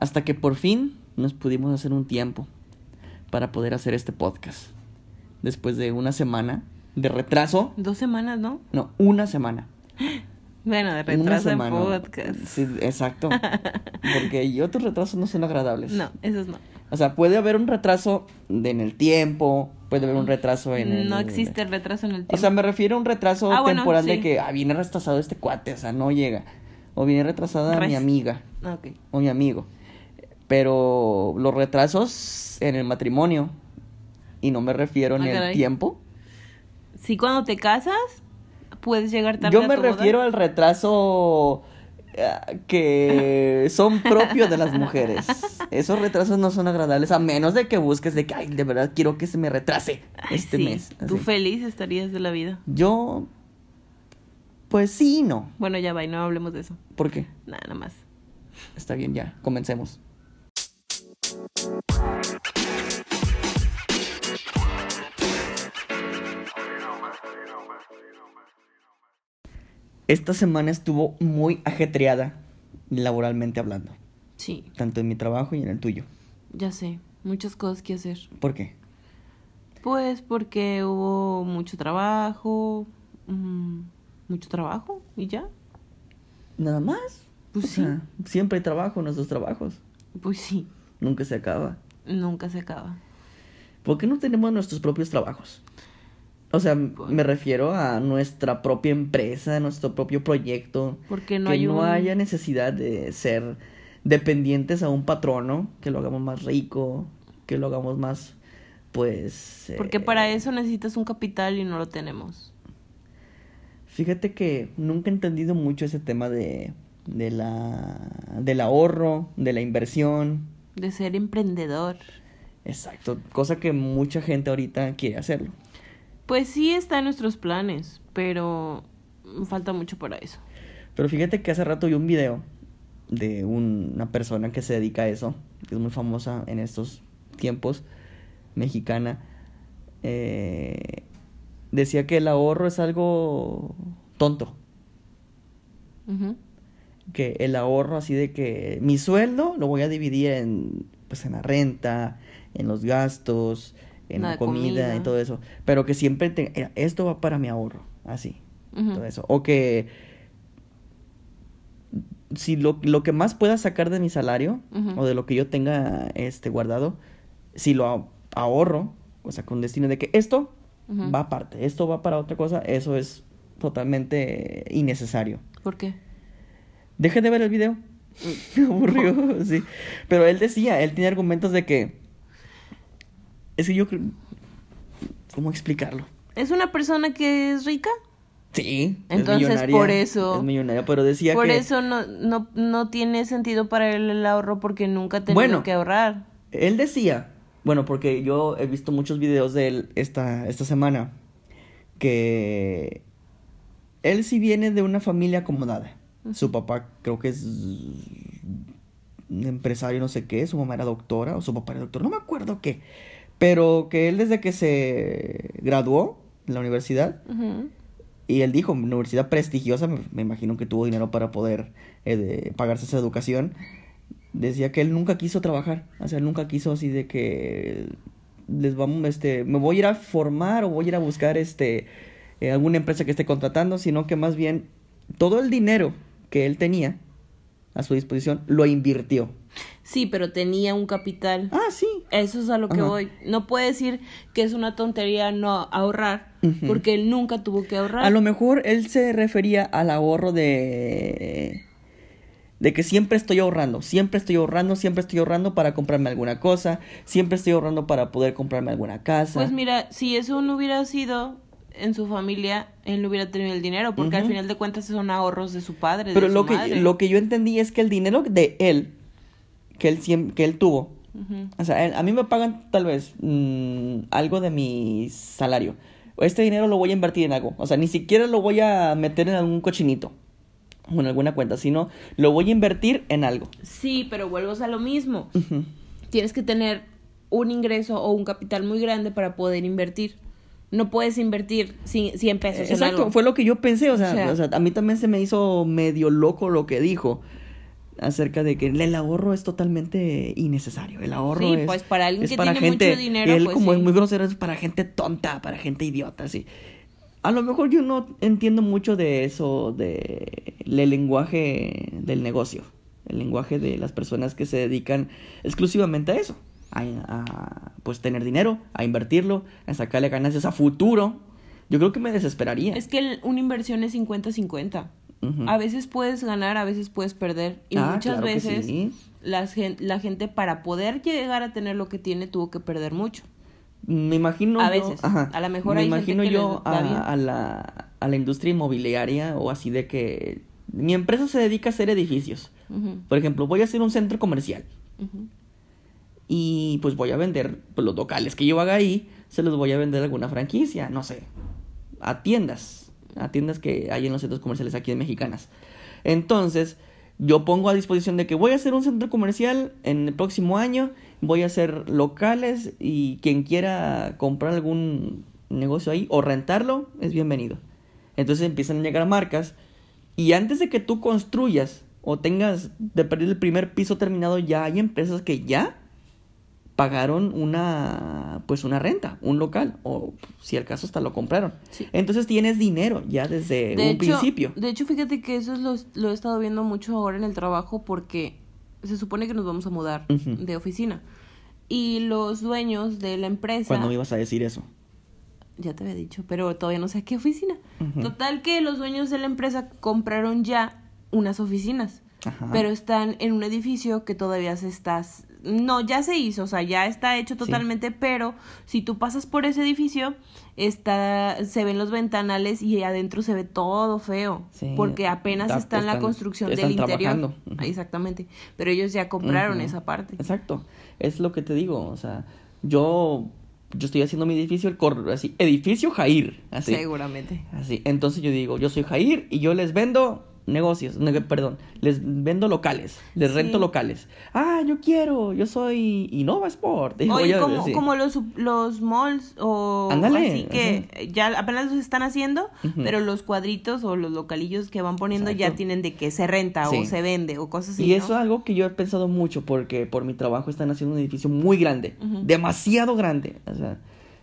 Hasta que por fin nos pudimos hacer un tiempo para poder hacer este podcast. Después de una semana de retraso. Dos semanas, ¿no? No, una semana. Bueno, de retraso en podcast. Sí, exacto. Porque y otros retrasos no son agradables. No, esos no. O sea, puede haber un retraso en el tiempo, puede haber un retraso en el... No existe el retraso en el tiempo. O sea, me refiero a un retraso Ah, bueno, temporal de que ah, viene retrasado este cuate, o sea, no llega. O viene retrasada mi amiga Ah, ok. o mi amigo. Pero los retrasos en el matrimonio, y no me refiero en Ah, el caray. tiempo, Si cuando te casas, puedes llegar tarde yo a me boda. refiero al retraso eh, que son propios de las mujeres. Esos retrasos no son agradables, a menos de que busques de que, ay, de verdad quiero que se me retrase este sí, mes. Tú feliz estarías de la vida. Yo, pues sí y no. Bueno, ya va, y no hablemos de eso. ¿Por qué? Nada, nada más. Está bien, ya, comencemos. Esta semana estuvo muy ajetreada laboralmente hablando, Sí, tanto en mi trabajo y en el tuyo. ya sé. Muchas cosas que hacer. ¿Por qué? Pues porque hubo mucho trabajo. mm, mucho trabajo y ya. Nada más. Pues O sí. sea, siempre hay trabajo en nuestros trabajos. Pues sí. Nunca se acaba. Nunca se acaba. ¿Por qué no tenemos nuestros propios trabajos? O sea, me refiero a nuestra propia empresa, nuestro propio proyecto. Porque no que hay no un- haya necesidad de ser dependientes a un patrono, que lo hagamos más rico, que lo hagamos más, pues... Porque eh, para eso necesitas un capital y no lo tenemos. Fíjate que nunca he entendido mucho ese tema de, de la, del ahorro, de la inversión. De ser emprendedor. Exacto, cosa que mucha gente ahorita quiere hacerlo. Pues sí está en nuestros planes, pero falta mucho para eso. Pero fíjate que hace rato vi un video de un- una persona que se dedica a eso, que es muy famosa en estos tiempos, mexicana. eh, decía que el ahorro es algo tonto. Que el ahorro así de que mi sueldo lo voy a dividir en, pues, en la renta, en los gastos, en La la comida, comida. y todo eso. Pero que siempre te- eh, esto va para mi ahorro, así. Todo eso. O que si lo, lo que más pueda sacar de mi salario o de lo que yo tenga este guardado, si lo ahorro, o sea, con destino de que esto va aparte, esto va para otra cosa, eso es totalmente innecesario. ¿Por qué? Deje de ver el video. Me aburrió, sí. Pero él decía, él tiene argumentos de que es que yo creo ¿cómo explicarlo? ¿Es una persona que es rica? Sí. es Entonces, por eso- Es millonaria, pero decía Por que. eso no, no, no tiene sentido para él el ahorro porque nunca tenido Bueno. que ahorrar. Él decía, bueno, porque yo he visto muchos videos de él esta, esta semana, que él sí viene de una familia acomodada. Su papá creo que es un empresario, no sé qué, su mamá era doctora, o su papá era doctor, no me acuerdo qué. Pero que él desde que se graduó en la universidad, y él dijo, universidad prestigiosa, me, me imagino que tuvo dinero para poder eh, de- pagarse esa educación. Decía que él nunca quiso trabajar, o sea, él nunca quiso así de que les vamos, este, me voy a ir a formar o voy a ir a buscar, este, eh, alguna empresa que esté contratando, sino que más bien todo el dinero que él tenía a su disposición lo invirtió. Sí, pero tenía un capital. Ah, sí. Eso es a lo que Ajá. voy. No puede decir que es una tontería no ahorrar, porque él nunca tuvo que ahorrar. A lo mejor él se refería al ahorro de de que siempre estoy ahorrando, siempre estoy ahorrando, siempre estoy ahorrando para comprarme alguna cosa, siempre estoy ahorrando para poder comprarme alguna casa. Pues mira, si eso no hubiera sido en su familia, él no hubiera tenido el dinero, porque al final de cuentas son ahorros de su padre. Pero de lo su que madre. lo que yo entendí es que el dinero de él que él que él tuvo, o sea, él- a mí me pagan tal vez mm, algo de mi salario. Este dinero lo voy a invertir en algo, o sea, ni siquiera lo voy a meter en algún cochinito o en alguna cuenta, sino lo voy a invertir en algo. Sí, pero vuelves a lo mismo. Tienes que tener un ingreso o un capital muy grande para poder invertir. No puedes invertir cien 100 pesos en Exacto, algo. fue lo que yo pensé, o sea, O sea- o sea, a mí también se me hizo medio loco lo que dijo. acerca de que el ahorro es totalmente innecesario. El ahorro Sí, es, pues, para alguien es que para tiene gente, mucho dinero, y él pues, como es muy grosero, es para gente tonta, para gente idiota, sí. A lo mejor yo no entiendo mucho de eso, de el lenguaje del negocio, el lenguaje de las personas que se dedican exclusivamente a eso, a, a, pues tener dinero, a invertirlo, a sacarle ganancias a futuro. Yo creo que me desesperaría. Es que el- una inversión es 50-50. Ujú. A veces puedes ganar, a veces puedes perder. Y Ah, muchas claro veces sí. la gente para poder llegar a tener lo que tiene tuvo que perder mucho. Me imagino A yo- veces. A lo mejor me hay gente imagino que yo a, a la, a la industria inmobiliaria o así de que mi empresa se dedica a hacer edificios. Ujú, Por ejemplo, voy a hacer un centro comercial ujú. Y pues voy a vender los locales que yo haga ahí, se los voy a vender a alguna franquicia, no sé, a tiendas, a tiendas que hay en los centros comerciales aquí en Mexicanas. Entonces, yo pongo a disposición de que voy a hacer un centro comercial en el próximo año, voy a hacer locales y quien quiera comprar algún negocio ahí o rentarlo es bienvenido. Entonces empiezan a llegar marcas y antes de que tú construyas o tengas de perder el primer piso terminado, ya hay empresas que ya pagaron una pues una renta, un local o si al caso hasta lo compraron. Sí. Entonces tienes dinero ya desde De un hecho, principio. de hecho, fíjate que eso es lo, lo he estado viendo mucho ahora en el trabajo porque se supone que nos vamos a mudar de oficina. Y los dueños de la empresa... Cuando me ibas a decir eso. Ya te había dicho, pero todavía no sé a qué oficina. Total que los dueños de la empresa compraron ya unas oficinas. Ajá. Pero están en un edificio que todavía se está... No, ya se hizo, o sea, ya está hecho totalmente, pero si tú pasas por ese edificio, está, se ven los ventanales y adentro se ve todo feo. Sí, porque apenas está- está en la construcción están del interior. Ah, Exactamente. Pero ellos ya compraron esa parte. Exacto. Es lo que te digo, o sea, yo yo estoy haciendo mi edificio el cor así, edificio Jair, así. Seguramente. Así. Entonces yo digo, yo soy Jair y yo les vendo negocios, ne- perdón, les vendo locales, les Sí. rento locales. Ah, yo quiero, yo soy Innova Sport. Oye, como, sí. como los, los malls o así que ya apenas los están haciendo, pero los cuadritos o los localillos que van poniendo ya tienen de que se renta Sí. o se vende o cosas así. Y ¿no? eso es algo que yo he pensado mucho porque por mi trabajo están haciendo un edificio muy grande, demasiado grande. O sea,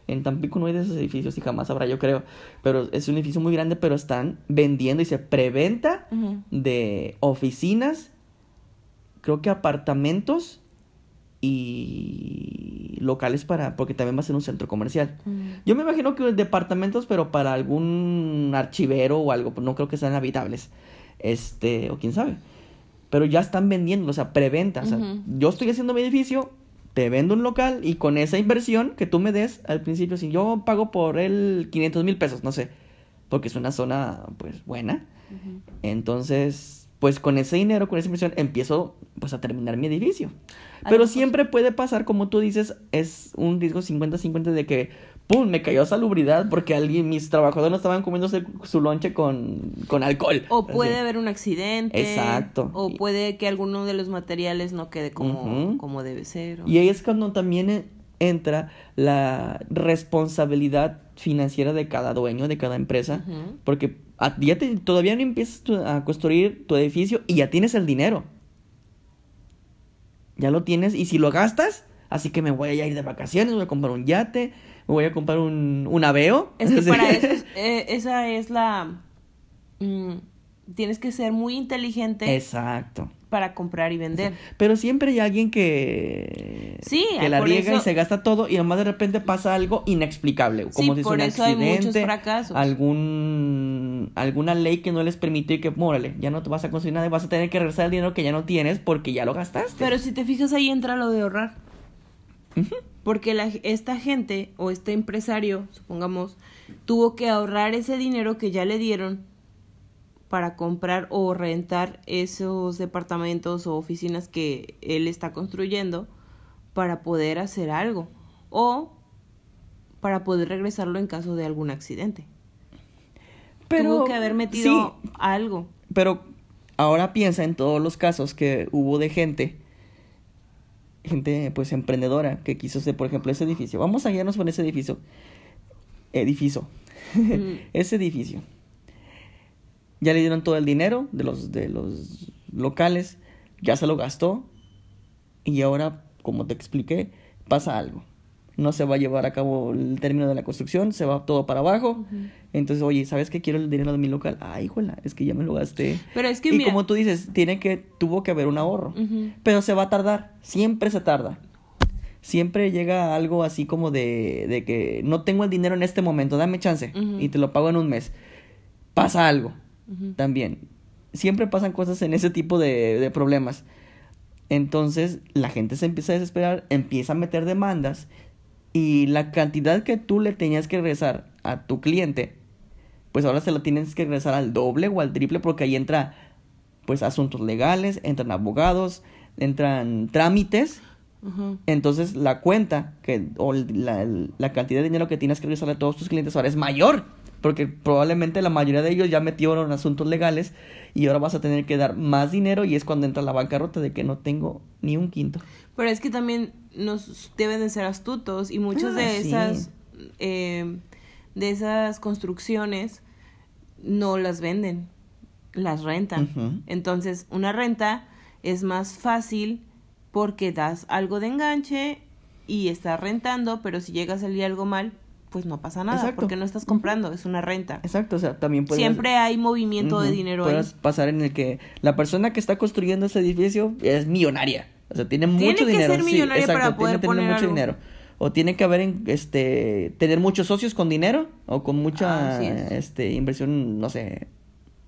en Tampico no hay de esos edificios y jamás habrá, yo creo. Pero es un edificio muy grande, pero están vendiendo y se preventa de oficinas, creo que apartamentos y locales para, porque también va a ser un centro comercial. Mm. Yo me imagino que departamentos, pero para algún archivero o algo, no creo que sean habitables. Este, o quién sabe. Pero ya están vendiendo, o sea, preventa. O sea, Ujú. yo estoy haciendo mi edificio, te vendo un local y con esa inversión que tú me des al principio, si yo pago por él 500 mil pesos, no sé, porque es una zona, pues, buena. Entonces, pues con ese dinero, con esa inversión, empiezo pues a terminar mi edificio. Pero siempre puede pasar, como tú dices, es un riesgo 50-50 de que, ¡pum!, me cayó salubridad porque alguien, mis trabajadores no estaban comiéndose su lonche con, con alcohol. O puede Así. haber un accidente. Exacto. O puede que alguno de los materiales no quede como, como debe ser. o- Y ahí es cuando también e- entra la responsabilidad financiera de cada dueño, de cada empresa, porque a- ya te- todavía no empiezas a construir tu edificio y ya tienes el dinero. Ya lo tienes y si lo gastas, así que me voy a ir de vacaciones, voy a comprar un yate, voy a comprar un, un aveo. Es que para eso, es- eh, esa es la... mm, tienes que ser muy inteligente Exacto. para comprar y vender. Pero siempre hay alguien que, Sí, que la riega y se gasta todo y nomás de repente pasa algo inexplicable. Como Sí, si es por un eso hay muchos accidente, fracasos. algún, alguna ley que no les permite y que, mórale, ya no te vas a construir nada y vas a tener que regresar el dinero que ya no tienes porque ya lo gastaste. Pero si te fijas ahí entra lo de ahorrar. Porque la, esta gente o este empresario, supongamos, tuvo que ahorrar ese dinero que ya le dieron para comprar o rentar esos departamentos o oficinas que él está construyendo para poder hacer algo o para poder regresarlo en caso de algún accidente. Pero, tuvo que haber metido sí, algo. pero ahora piensa en todos los casos que hubo de gente, gente pues emprendedora que quiso hacer, por ejemplo, ese edificio. Vamos a guiarnos por ese edificio. Edificio. Mm. ese edificio. Ya le dieron todo el dinero de los, de los locales. ya se lo gastó y ahora, como te expliqué, pasa algo. No se va a llevar a cabo el término de la construcción, se va todo para abajo. Entonces, oye, ¿sabes qué quiero el dinero de mi local? Ay, híjola, es que ya me lo gasté. Pero es que y mira- como tú dices, tiene que, tuvo que haber un ahorro. Pero se va a tardar, siempre se tarda. Siempre llega algo así como de, de que no tengo el dinero en este momento, dame chance y te lo pago en un mes. Pasa algo también. Siempre pasan cosas en ese tipo de, de problemas. Entonces la gente se empieza a desesperar, empieza a meter demandas y la cantidad que tú le tenías que regresar a tu cliente, pues ahora se lo tienes que regresar al doble o al triple porque ahí entra pues asuntos legales, entran abogados, entran trámites. Entonces la cuenta que o la, la cantidad de dinero que tienes que regresar a todos tus clientes ahora es mayor. Porque probablemente la mayoría de ellos ya metieron asuntos legales y ahora vas a tener que dar más dinero y es cuando entra la bancarrota de que no tengo ni un quinto. Pero es que también nos deben de ser astutos y muchas Ah, de sí. esas eh, de esas construcciones no las venden, las rentan. Entonces, una renta es más fácil porque das algo de enganche y estás rentando, pero si llega a salir algo mal, pues no pasa nada, Exacto. porque no estás comprando, es una renta. Exacto, o sea, también puede Siempre hay movimiento de dinero ahí. puedes pasar en el que la persona que está construyendo ese edificio es millonaria. O sea, tiene Tiene mucho que dinero. ser sí, millonaria exacto, para poder tiene que tener poner mucho algo. dinero. O tiene que haber este tener muchos socios con dinero o con mucha es. este inversión, no sé,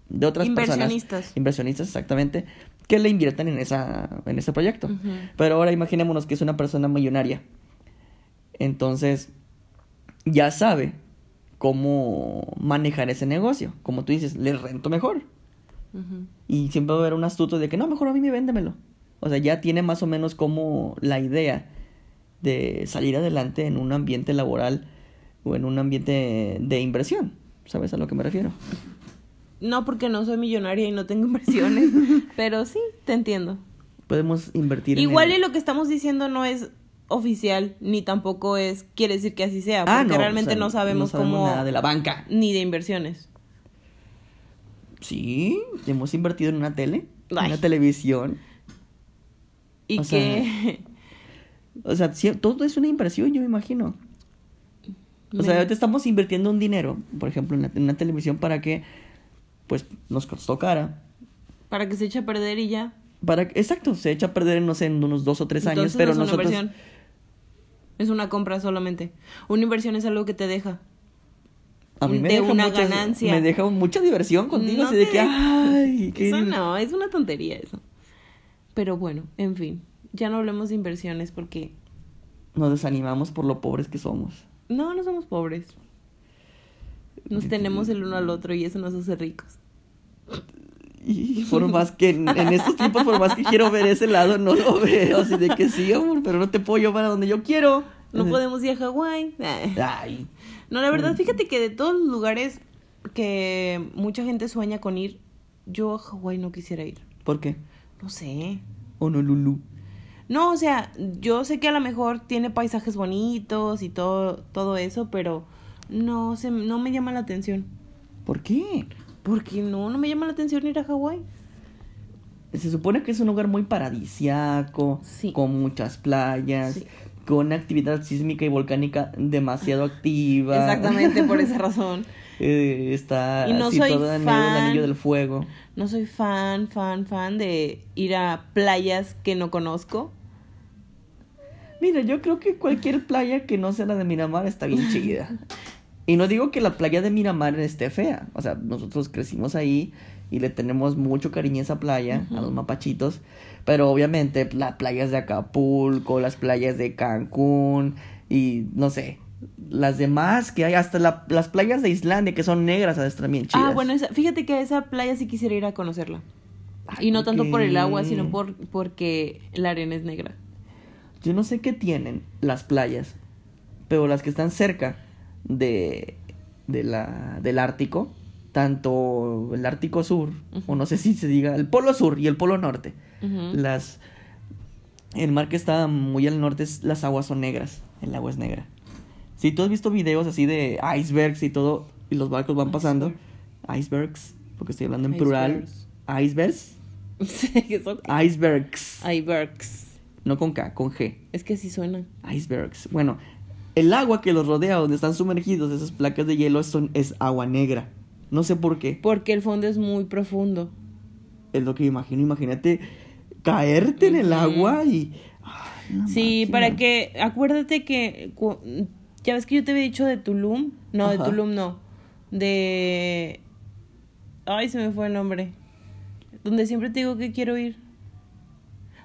de otras Inversionistas. personas. Inversionistas, exactamente, que le inviertan en esa en ese proyecto. Pero ahora imaginémonos que es una persona millonaria. Entonces, ya sabe cómo manejar ese negocio. Como tú dices, le rento mejor. Y siempre va a haber un astuto de que no, mejor a mí me véndemelo. O sea, ya tiene más o menos como la idea de salir adelante en un ambiente laboral o en un ambiente de inversión. ¿Sabes a lo que me refiero? No porque no soy millonaria y no tengo inversiones, pero sí, te entiendo. Podemos invertir Igual en y lo que estamos diciendo no es oficial, ni tampoco es quiere decir que así sea, porque Ah, no, realmente o sea, no sabemos, cómo nada de la banca. ni de inversiones. Sí, hemos invertido en una tele, en una televisión. Y O que O sea, todo es una inversión, yo me imagino. O sea, ahorita estamos invirtiendo un dinero, por ejemplo, en, la- en una televisión para que, pues, nos costó cara. para que se eche a perder y ya. Para, exacto, se echa a perder, no sé, en unos dos o tres años, Entonces pero no es una nosotros... inversión. Es una compra solamente. Una inversión es algo que te deja. A mí me de deja una muchas- ganancia. Me deja mucha diversión contigo, No así de que, ay, qué... Eso no, es una tontería eso. Pero bueno, en fin. Ya no hablemos de inversiones porque Nos desanimamos por lo pobres que somos. no, no somos pobres. Nos tenemos el uno al otro y eso nos hace ricos. Y por más que en, en estos tiempos, por más que quiero ver ese lado, no lo veo. Así de que sí, amor, pero no te puedo llevar a donde yo quiero. No podemos ir a Hawái. Ay, No, la Mm. verdad, fíjate que de todos los lugares que mucha gente sueña con ir, yo a Hawái no quisiera ir. ¿por qué? No sé. Honolulu. No, o sea, yo sé que a lo mejor tiene paisajes bonitos y todo, todo eso, pero no, se, no me llama la atención. ¿Por qué? Porque no, no me llama la atención ir a Hawái. Se supone que es un lugar muy paradisiaco, Sí. con muchas playas, Sí. con actividad sísmica y volcánica demasiado activa. Exactamente por esa razón. Eh, está Y no soy en fan. anillo del fuego. No soy fan, fan, fan de ir a playas que no conozco. Mira, yo creo que cualquier playa que no sea la de Miramar está bien chida. Y no digo que la playa de Miramar esté fea. O sea, nosotros crecimos ahí y le tenemos mucho cariño a esa playa, a los mapachitos. Pero obviamente las playas de Acapulco, las playas de Cancún y no sé, las demás que hay, hasta la- las playas de Islandia que son negras, están bien chidas. Ah, bueno, esa- fíjate que a esa playa sí quisiera ir a conocerla. Ay, y no ¿por tanto por el agua, sino por porque la arena es negra. Yo no sé qué tienen las playas, pero las que están cerca de, de la, del Ártico, tanto el Ártico Sur, o no sé si se diga, el Polo Sur y el Polo Norte, las... El mar que está muy al norte, las aguas son negras, el agua es negra. Si tú has visto videos así de icebergs y todo, y los barcos van pasando, icebergs, porque estoy hablando en plural, Icebergs. icebergs. Icebergs. Icebergs. No con K, con G. Es que así suena. Icebergs. Bueno, el agua que los rodea, donde están sumergidos esas placas de hielo, son, es agua negra. No sé por qué. Porque el fondo es muy profundo. Es lo que imagino. Imagínate caerte en el agua y. Ay, Sí, máquina. para que. Acuérdate que. Ya ves que yo te había dicho de Tulum. No, de. Tulum no. De. Ay, se me fue el nombre. Donde siempre te digo que quiero ir.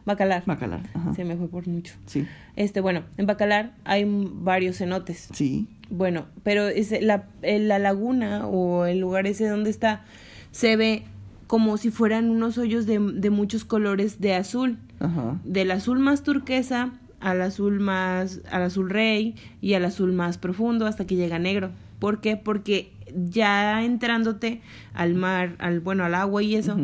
Bacalar. Bacalar. Ajá. Se me fue por mucho. Sí. Este, bueno, en Bacalar hay varios cenotes. Sí. Bueno, pero ese- la, la laguna o el lugar ese donde está se ve como si fueran unos hoyos de, de muchos colores de azul. Ajá. Del azul más turquesa al azul más, al azul rey y al azul más profundo hasta que llega negro. ¿Por qué? Porque ya entrándote al mar, al, bueno, al agua y eso,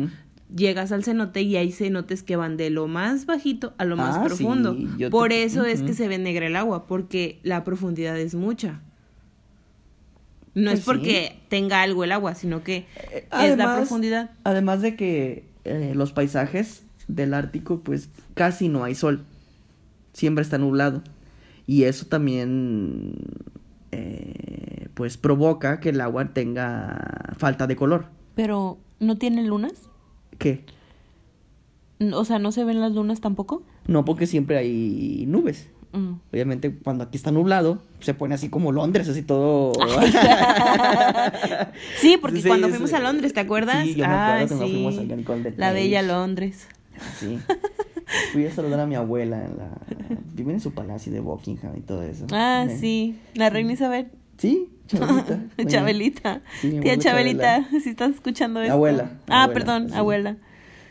llegas al cenote y hay cenotes que van de lo más bajito a lo más Ah, profundo. sí, yo te- Por eso es que se ve negra el agua, porque la profundidad es mucha. No Pues es porque tenga algo el agua, sino que Eh, es la profundidad. Además de que eh, los paisajes del Ártico, pues casi no hay sol. Siempre está nublado. Y eso también, eh, pues provoca que el agua tenga falta de color. Pero, ¿no tiene lunas? ¿Qué? O sea, ¿no se ven las lunas tampoco? No, porque siempre hay nubes. Mm. Obviamente, cuando aquí está nublado, se pone así como Londres, así todo. Sí, porque Sí, cuando sí. fuimos a Londres, ¿te acuerdas? Sí, yo me acuerdo sí. fuimos al La bella. Londres. Sí. Fui a saludar a mi abuela. En la... Vive en su palacio de Buckingham y todo eso. Ah, sí. La reina Isabel. Sí, Chabelita. Chabelita. Sí, Tía Chabelita, si estás escuchando esto. Abuela, Ah, abuela, perdón, sí. abuela.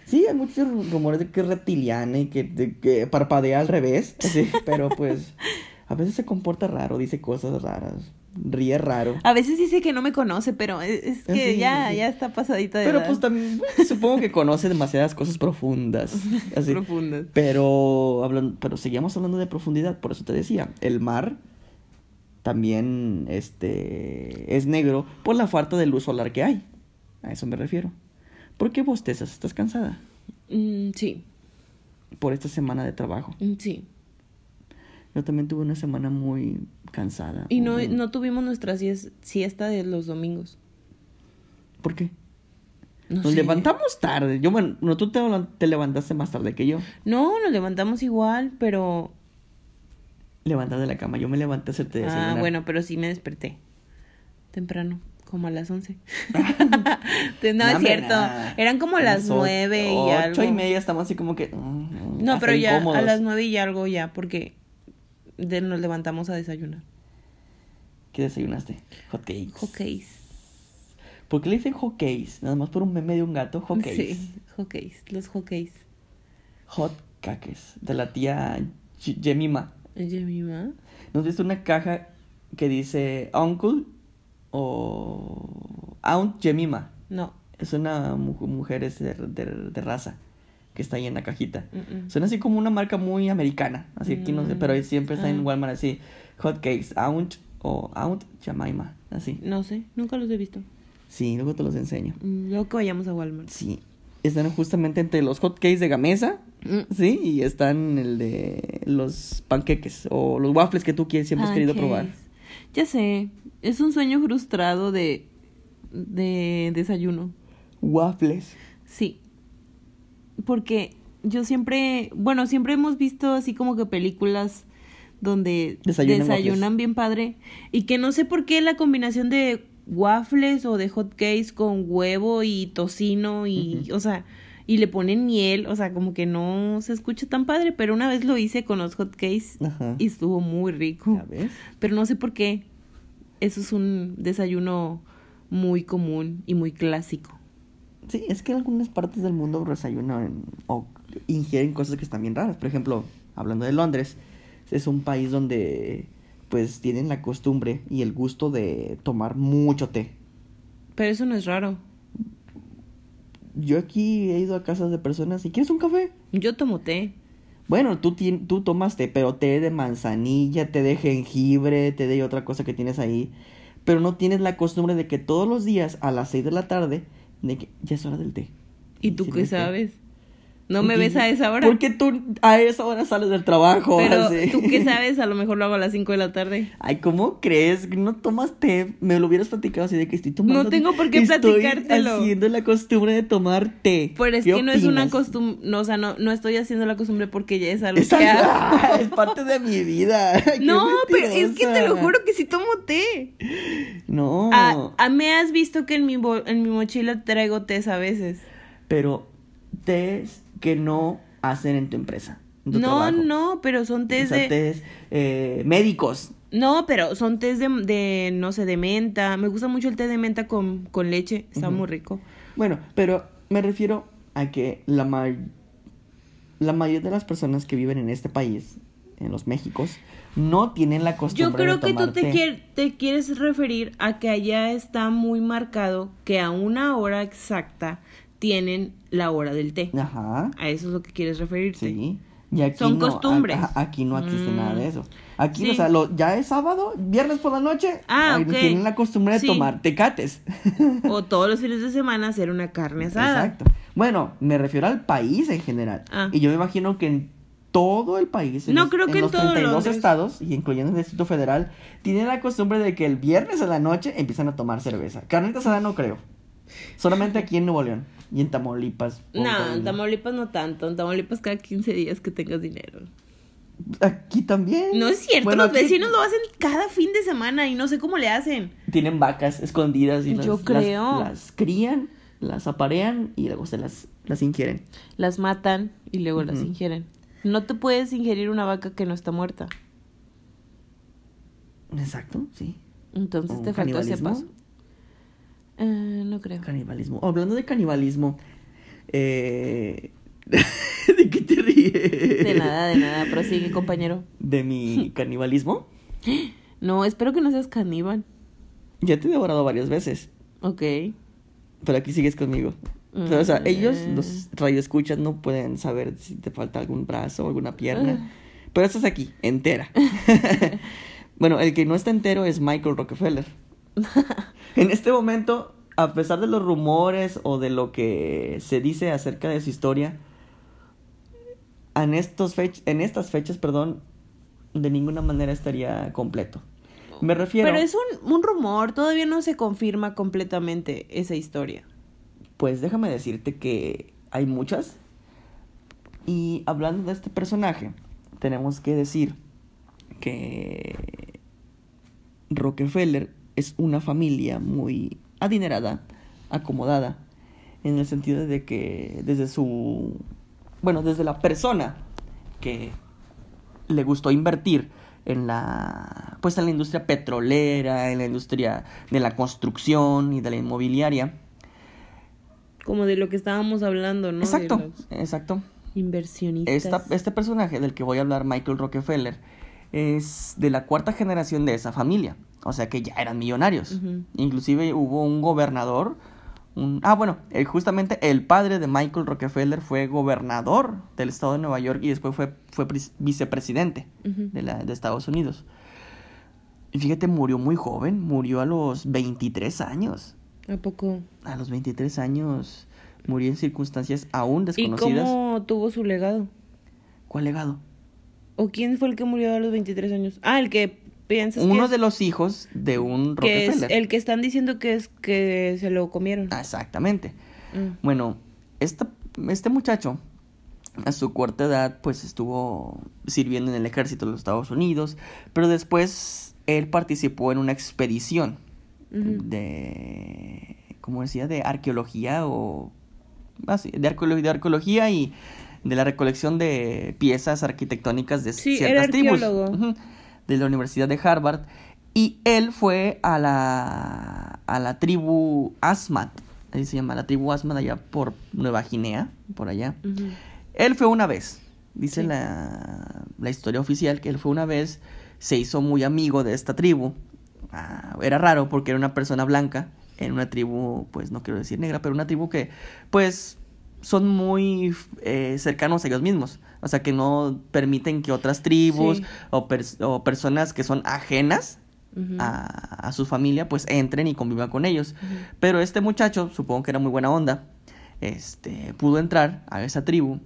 Sí, hay muchos rumores de que es reptiliana y que, de que parpadea al revés. Sí, pero pues a veces se comporta raro, dice cosas raras, ríe raro. A veces dice que no me conoce, pero es, es que Ah, Sí, ya, sí. ya está pasadita de Pero edad. pues también supongo que conoce demasiadas cosas profundas. Así. Profundas. Pero hablando, pero seguíamos hablando de profundidad, por eso te decía, el mar también este es negro por la falta de luz solar que hay. A eso me refiero. ¿Por qué bostezas? ¿Estás cansada? Mm, sí, Por esta semana de trabajo. mm, sí. Yo también tuve una semana muy cansada. Y no, muy- no tuvimos nuestra sies- siesta de los domingos. ¿Por qué? No Nos sé. levantamos tarde. Yo, bueno, no, tú te, te levantaste más tarde que yo. No, nos levantamos igual, pero... Levantar de la cama. Yo me levanté a hacerte Ah, desayunar. bueno, pero sí me desperté. Temprano, como a las 11. no, No, es cierto. Eran como las Las o- nueve y ocho algo. y media estamos así como que... mm, No, hasta pero ya a las nueve y algo ya, porque de- nos levantamos a desayunar. ¿Qué desayunaste? Hot cakes. Hotcakes. ¿Por qué le dicen hot cakes? Nada más por un meme de un gato. Hot cakes. Sí, hotcakes, los hotcakes. Hot cakes. De la tía Jemima. Jemima. ¿Nos viste una caja que dice Uncle o Aunt Jemima? No. Es una mu- mujer es de, de- de raza que está ahí en la cajita. mm, mm. Suena así como una marca muy americana. Así aquí no sé, Mm, pero ahí siempre está en ah. Walmart así. Hot cakes, Aunt o Aunt Jemima. Así. No sé, nunca los he visto. Sí, luego te los enseño. Mm, Luego que vayamos a Walmart. Sí. Están justamente entre los hot cakes de Gamesa. Mm. Sí, y están el de los panqueques o los waffles que tú quieres, siempre has querido probar. Ya sé, es un sueño frustrado de, de desayuno. Waffles. Sí. Porque yo siempre, bueno, siempre hemos visto así como que películas donde Desayunan desayunan, bien padre y que no sé por qué la combinación de waffles o de hot cakes con huevo y tocino y, o sea, y le ponen miel, o sea, como que no se escucha tan padre, pero una vez lo hice con los hot cakes Ajá. y estuvo muy rico. ¿Ya ves? Pero no sé por qué. Eso es un desayuno muy común y muy clásico. Sí, es que en algunas partes del mundo desayunan o ingieren cosas que están bien raras. Por ejemplo, hablando de Londres, es un país donde pues tienen la costumbre y el gusto de tomar mucho té. Pero eso no es raro. Yo aquí he ido a casas de personas y ¿quieres un café? Yo tomo té. Bueno, tú, tú tomas té, pero té de manzanilla, té de jengibre, té de otra cosa que tienes ahí. Pero no tienes la costumbre de que todos los días a las 6 de la tarde, de que ya es hora del té. ¿Y tú qué té. sabes? No me ves a esa hora. Porque tú a esa hora sales del trabajo. Pero así. tú qué sabes, a lo mejor lo hago a las 5 de la tarde. Ay, ¿cómo crees? ¿No tomas té? Me lo hubieras platicado así de que estoy tomando No tengo por qué estoy platicártelo. haciendo la costumbre de tomar té. Pero es ¿Qué que no es una costumbre, no, o sea, no, no estoy haciendo la costumbre porque ya es algo Es, que hago. es parte de mi vida. No, pero es que te lo juro que sí tomo té. No. Ah, ah, me has visto que en mi, en mi mochila traigo tés a veces. Pero tés que no hacen en tu empresa. en tu No, trabajo. no, pero son O tés sea, de... tés eh, médicos. No, pero son tés de, de, no sé, de menta. Me gusta mucho el té de menta con, con leche. Está muy rico. Bueno, pero me refiero a que la, ma- la mayoría de las personas que viven en este país, en los Méxicos, no tienen la costumbre Yo creo de que tú te, quier- te quieres referir a que allá está muy marcado que a una hora exacta tienen la hora del té. Ajá. A eso es lo que quieres referirte. Sí. Y aquí Son no, costumbres. a- aquí no existe Mm. nada de eso. Aquí, Sí. o sea, lo, ya es sábado, viernes por la noche. Ah, ahí ok. Tienen la costumbre de Sí. tomar tecates. O todos los fines de semana hacer una carne asada. Exacto. Bueno, me refiero al país en general. Ah. Y yo me imagino que en todo el país, en No, los, creo que en los todo 32 Londres. estados, y incluyendo el Distrito Federal, tienen la costumbre de que el viernes a la noche empiezan a tomar cerveza. Carnita asada no creo. Solamente aquí en Nuevo León y en Tamaulipas. No, en. Tamaulipas no tanto. En Tamaulipas cada 15 días que tengas dinero. Aquí también. No es cierto, Bueno, los aquí vecinos lo hacen cada fin de semana y no sé cómo le hacen. Tienen vacas escondidas y las, Yo las- creo. las crían, las aparean y luego se las, las ingieren. Las matan y luego las ingieren. No te puedes ingerir una vaca que no está muerta. Exacto, sí. Entonces ¿O te faltó ese paso. Eh, no creo. Canibalismo. Hablando de canibalismo, eh... ¿de qué te ríes? De nada, de nada. Prosigue, compañero. ¿De mi canibalismo? No, espero que no seas caníbal. Ya te he devorado varias veces, Ok. pero aquí sigues conmigo. Pero, o sea, ellos, los radioescuchas, no pueden saber si te falta algún brazo o alguna Ah. pierna. Pero estás aquí, entera. bueno, el que no está entero es Michael Rockefeller. en este momento, a pesar de los rumores o de lo que se dice acerca de su historia, en, estos fech- en estas fechas, perdón, de ninguna manera estaría completo. Me refiero... Pero es un, un rumor, todavía no se confirma completamente esa historia. Pues déjame decirte que hay muchas. Y hablando de este personaje, tenemos que decir que Rockefeller es una familia muy adinerada, acomodada, en el sentido de que desde su, bueno, desde la persona que le gustó invertir en la, pues en la industria petrolera, en la industria de la construcción y de la inmobiliaria, Como de lo que estábamos hablando, ¿no? Exacto, exacto. inversionistas. Esta, este personaje del que voy a hablar, Michael Rockefeller, es de la cuarta generación de esa familia. O sea que ya eran millonarios. Ujú. Inclusive hubo un gobernador. Un, ah, bueno, eh, justamente el padre de Michael Rockefeller fue gobernador del estado de Nueva York y después fue, fue vicepresidente de, la, de Estados Unidos. Y fíjate, murió muy joven, murió a los 23 años. ¿A poco? A los 23 años murió en circunstancias aún ¿Y desconocidas. cómo tuvo su legado? ¿Cuál legado? ¿O quién fue el que murió a los 23 años? Ah, el que piensas que Uno es- de los hijos de un que es el que están diciendo que es que se lo comieron. Ah, Exactamente. Mm. Bueno, esta- este muchacho a su corta edad pues estuvo sirviendo en el ejército de los Estados Unidos, pero después él participó en una expedición De, ¿cómo decía? De arqueología o... ah, de, arqueolo- de arqueología y de la recolección de piezas arquitectónicas de Sí, ciertas era tribus. arqueólogo. De la Universidad de Harvard. Y él fue a la, a la tribu Asmat, ahí se llama, la tribu Asmat allá por Nueva Guinea, por allá. Él fue una vez, dice Sí. la, la historia oficial, que él fue una vez, se hizo muy amigo de esta tribu. Ah, era raro porque era una persona blanca en una tribu, pues no quiero decir negra, pero una tribu que, pues, son muy eh, cercanos a ellos mismos. O sea, que no permiten que otras tribus Sí. o, pers- o personas que son ajenas a, a su familia, pues entren y convivan con ellos. Pero este muchacho, supongo que era muy buena onda, este, pudo entrar a esa tribu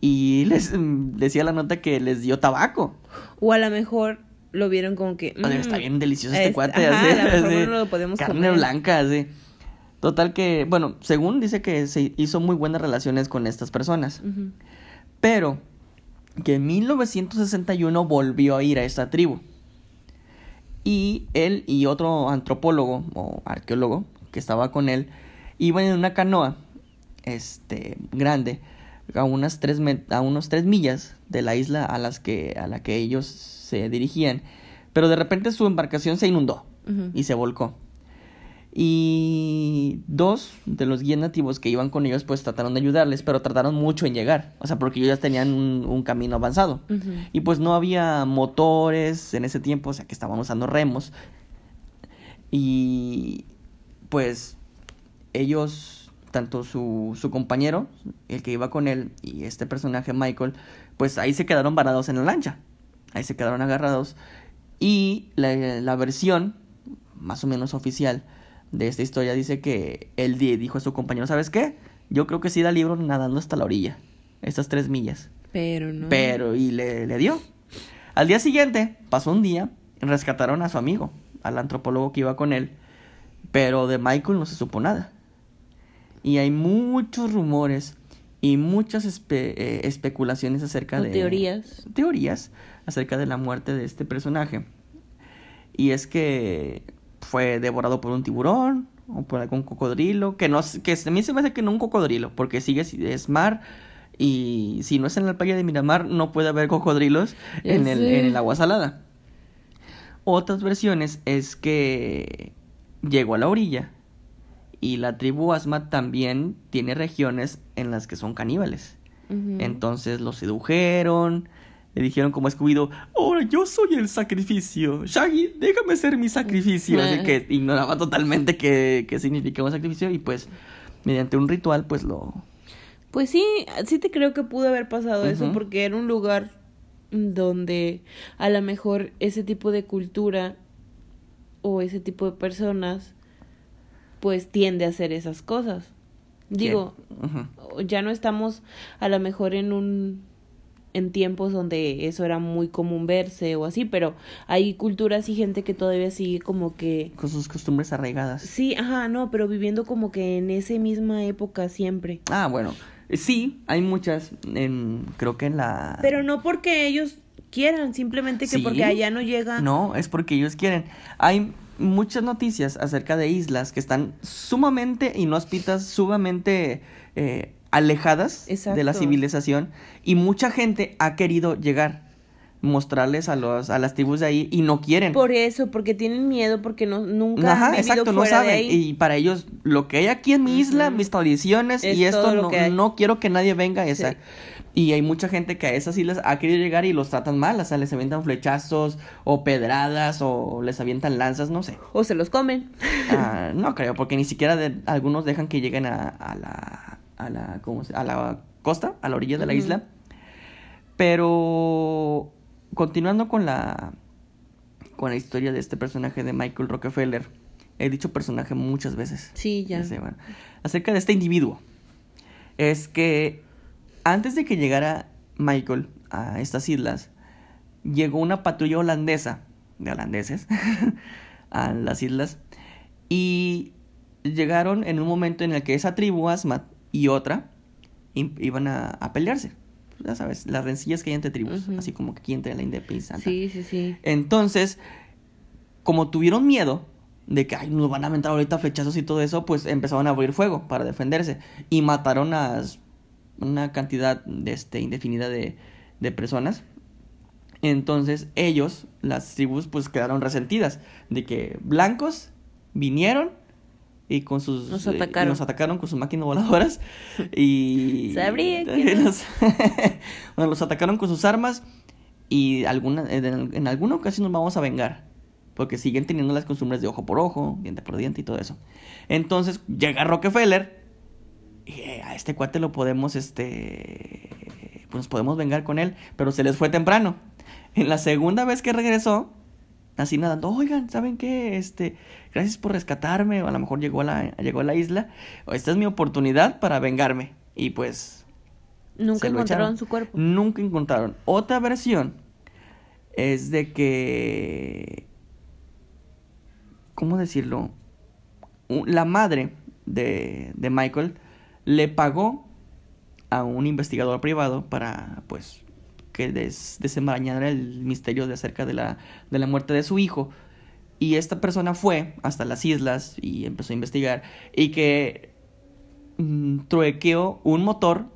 y les mm, decía la nota que les dio tabaco. O a lo mejor lo vieron como que. Está mm, bien delicioso este es- cuate. ajá, así, no lo podemos carne comer. blanca, así. Total que, bueno, según dice que se hizo muy buenas relaciones con estas personas. Pero que en 1961 volvió a ir a esta tribu. Y él y otro antropólogo o arqueólogo que estaba con él iban en una canoa este grande a unas tres a unos tres millas de la isla a las que a la que ellos se dirigían. Pero de repente su embarcación se inundó y se volcó. Y dos de los guías nativos que iban con ellos pues trataron de ayudarles pero tardaron mucho en llegar. O sea porque ellos ya tenían un, un camino avanzado. Y pues no había motores en ese tiempo, o sea que estaban usando remos. Y pues ellos, tanto su, su compañero, el que iba con él, y este personaje Michael, pues ahí se quedaron varados en la lancha. Ahí se quedaron agarrados. Y la, la versión, más o menos oficial, de esta historia dice que él di- dijo a su compañero, ¿sabes qué? Yo creo que sí da libro nadando hasta la orilla. Estas tres millas. Pero no. Pero, y le, le dio. Al día siguiente, pasó un día, rescataron a su amigo, al antropólogo que iba con él, pero de Michael no se supo nada. Y hay muchos rumores y muchas espe- eh, especulaciones acerca de... teorías. Teorías acerca de la muerte de este personaje. Y es que fue devorado por un tiburón o por algún cocodrilo, que no que a mí se me hace que no un cocodrilo, porque sigue si- es mar y si no es en la playa de Miramar no puede haber cocodrilos en el, en el agua salada. Otras versiones es que llegó a la orilla y la tribu Asma también tiene regiones en las que son caníbales. Entonces lo sedujeron, le dijeron como escubido, ahora yo soy el sacrificio, Shaggy, déjame ser mi sacrificio. Así que ignoraba totalmente qué, qué significaba un sacrificio y pues mediante un ritual pues lo... Pues sí, sí te creo que pudo haber pasado eso porque era un lugar donde a lo mejor ese tipo de cultura o ese tipo de personas pues tiende a hacer esas cosas. Digo, ya no estamos a lo mejor en un en tiempos donde eso era muy común verse o así, pero hay culturas y gente que todavía sigue como que Con sus costumbres arraigadas. sí, ajá, no, pero viviendo como que en esa misma época siempre. Ah, bueno, eh, sí, hay muchas, en, creo que en la... Pero no porque ellos quieran, simplemente que Sí. porque allá no llega. No, es porque ellos quieren. Hay muchas noticias acerca de islas que están sumamente inhóspitas, sumamente eh, alejadas de la civilización y mucha gente ha querido llegar, mostrarles a los a las tribus de ahí y no quieren. Por eso, porque tienen miedo, porque no nunca han Ajá, exacto, no de saben. ahí. Y para ellos, lo que hay aquí en mi isla, mis tradiciones Es y esto no, no quiero que nadie venga esa. Sí. Y hay mucha gente que a esas islas ha querido llegar y los tratan mal, o sea, les avientan flechazos o pedradas o les avientan lanzas, no sé. O se los comen. Ah, no creo, porque ni siquiera de- algunos dejan que lleguen a, a la, a la, ¿cómo se- a la costa, a la orilla de la isla. Pero continuando con la con la historia de este personaje de Michael Rockefeller, he dicho personaje muchas veces. Sí, ya. Bueno, acerca de este individuo. Es que antes de que llegara Michael a estas islas, llegó una patrulla holandesa, de holandeses, a las islas, y llegaron en un momento en el que esa tribu, Asmat, y otra, iban a, a pelearse. Ya sabes, las rencillas que hay entre tribus, así como que aquí entre la independencia. Sí, sí, sí. Entonces, como tuvieron miedo de que ay, nos van a aventar ahorita flechazos y todo eso, pues empezaron a abrir fuego para defenderse y mataron a una cantidad de este, indefinida de, de personas. Entonces ellos, las tribus, pues quedaron resentidas de que blancos vinieron y con sus Nos eh, atacaron. nos atacaron con sus máquinas voladoras y Sabría que no. los, bueno, los atacaron con sus armas y alguna, en, en alguna ocasión nos vamos a vengar. Porque siguen teniendo las costumbres de ojo por ojo, diente por diente y todo eso. Entonces llega Rockefeller. Eh, a este cuate lo podemos, este. Pues nos podemos vengar con él. Pero se les fue temprano. En la segunda vez que regresó, así nadando, oigan, ¿saben qué? Este, gracias por rescatarme. O a lo mejor llegó a la, llegó a la isla. Esta es mi oportunidad para vengarme. Y pues Nunca encontraron su cuerpo. Nunca encontraron. Otra versión es de que. ¿Cómo decirlo? La madre de, de Michael le pagó a un investigador privado para, pues, que des- el misterio de acerca de la, de la muerte de su hijo. Y esta persona fue hasta las islas y empezó a investigar. Y que mm, truequeó un motor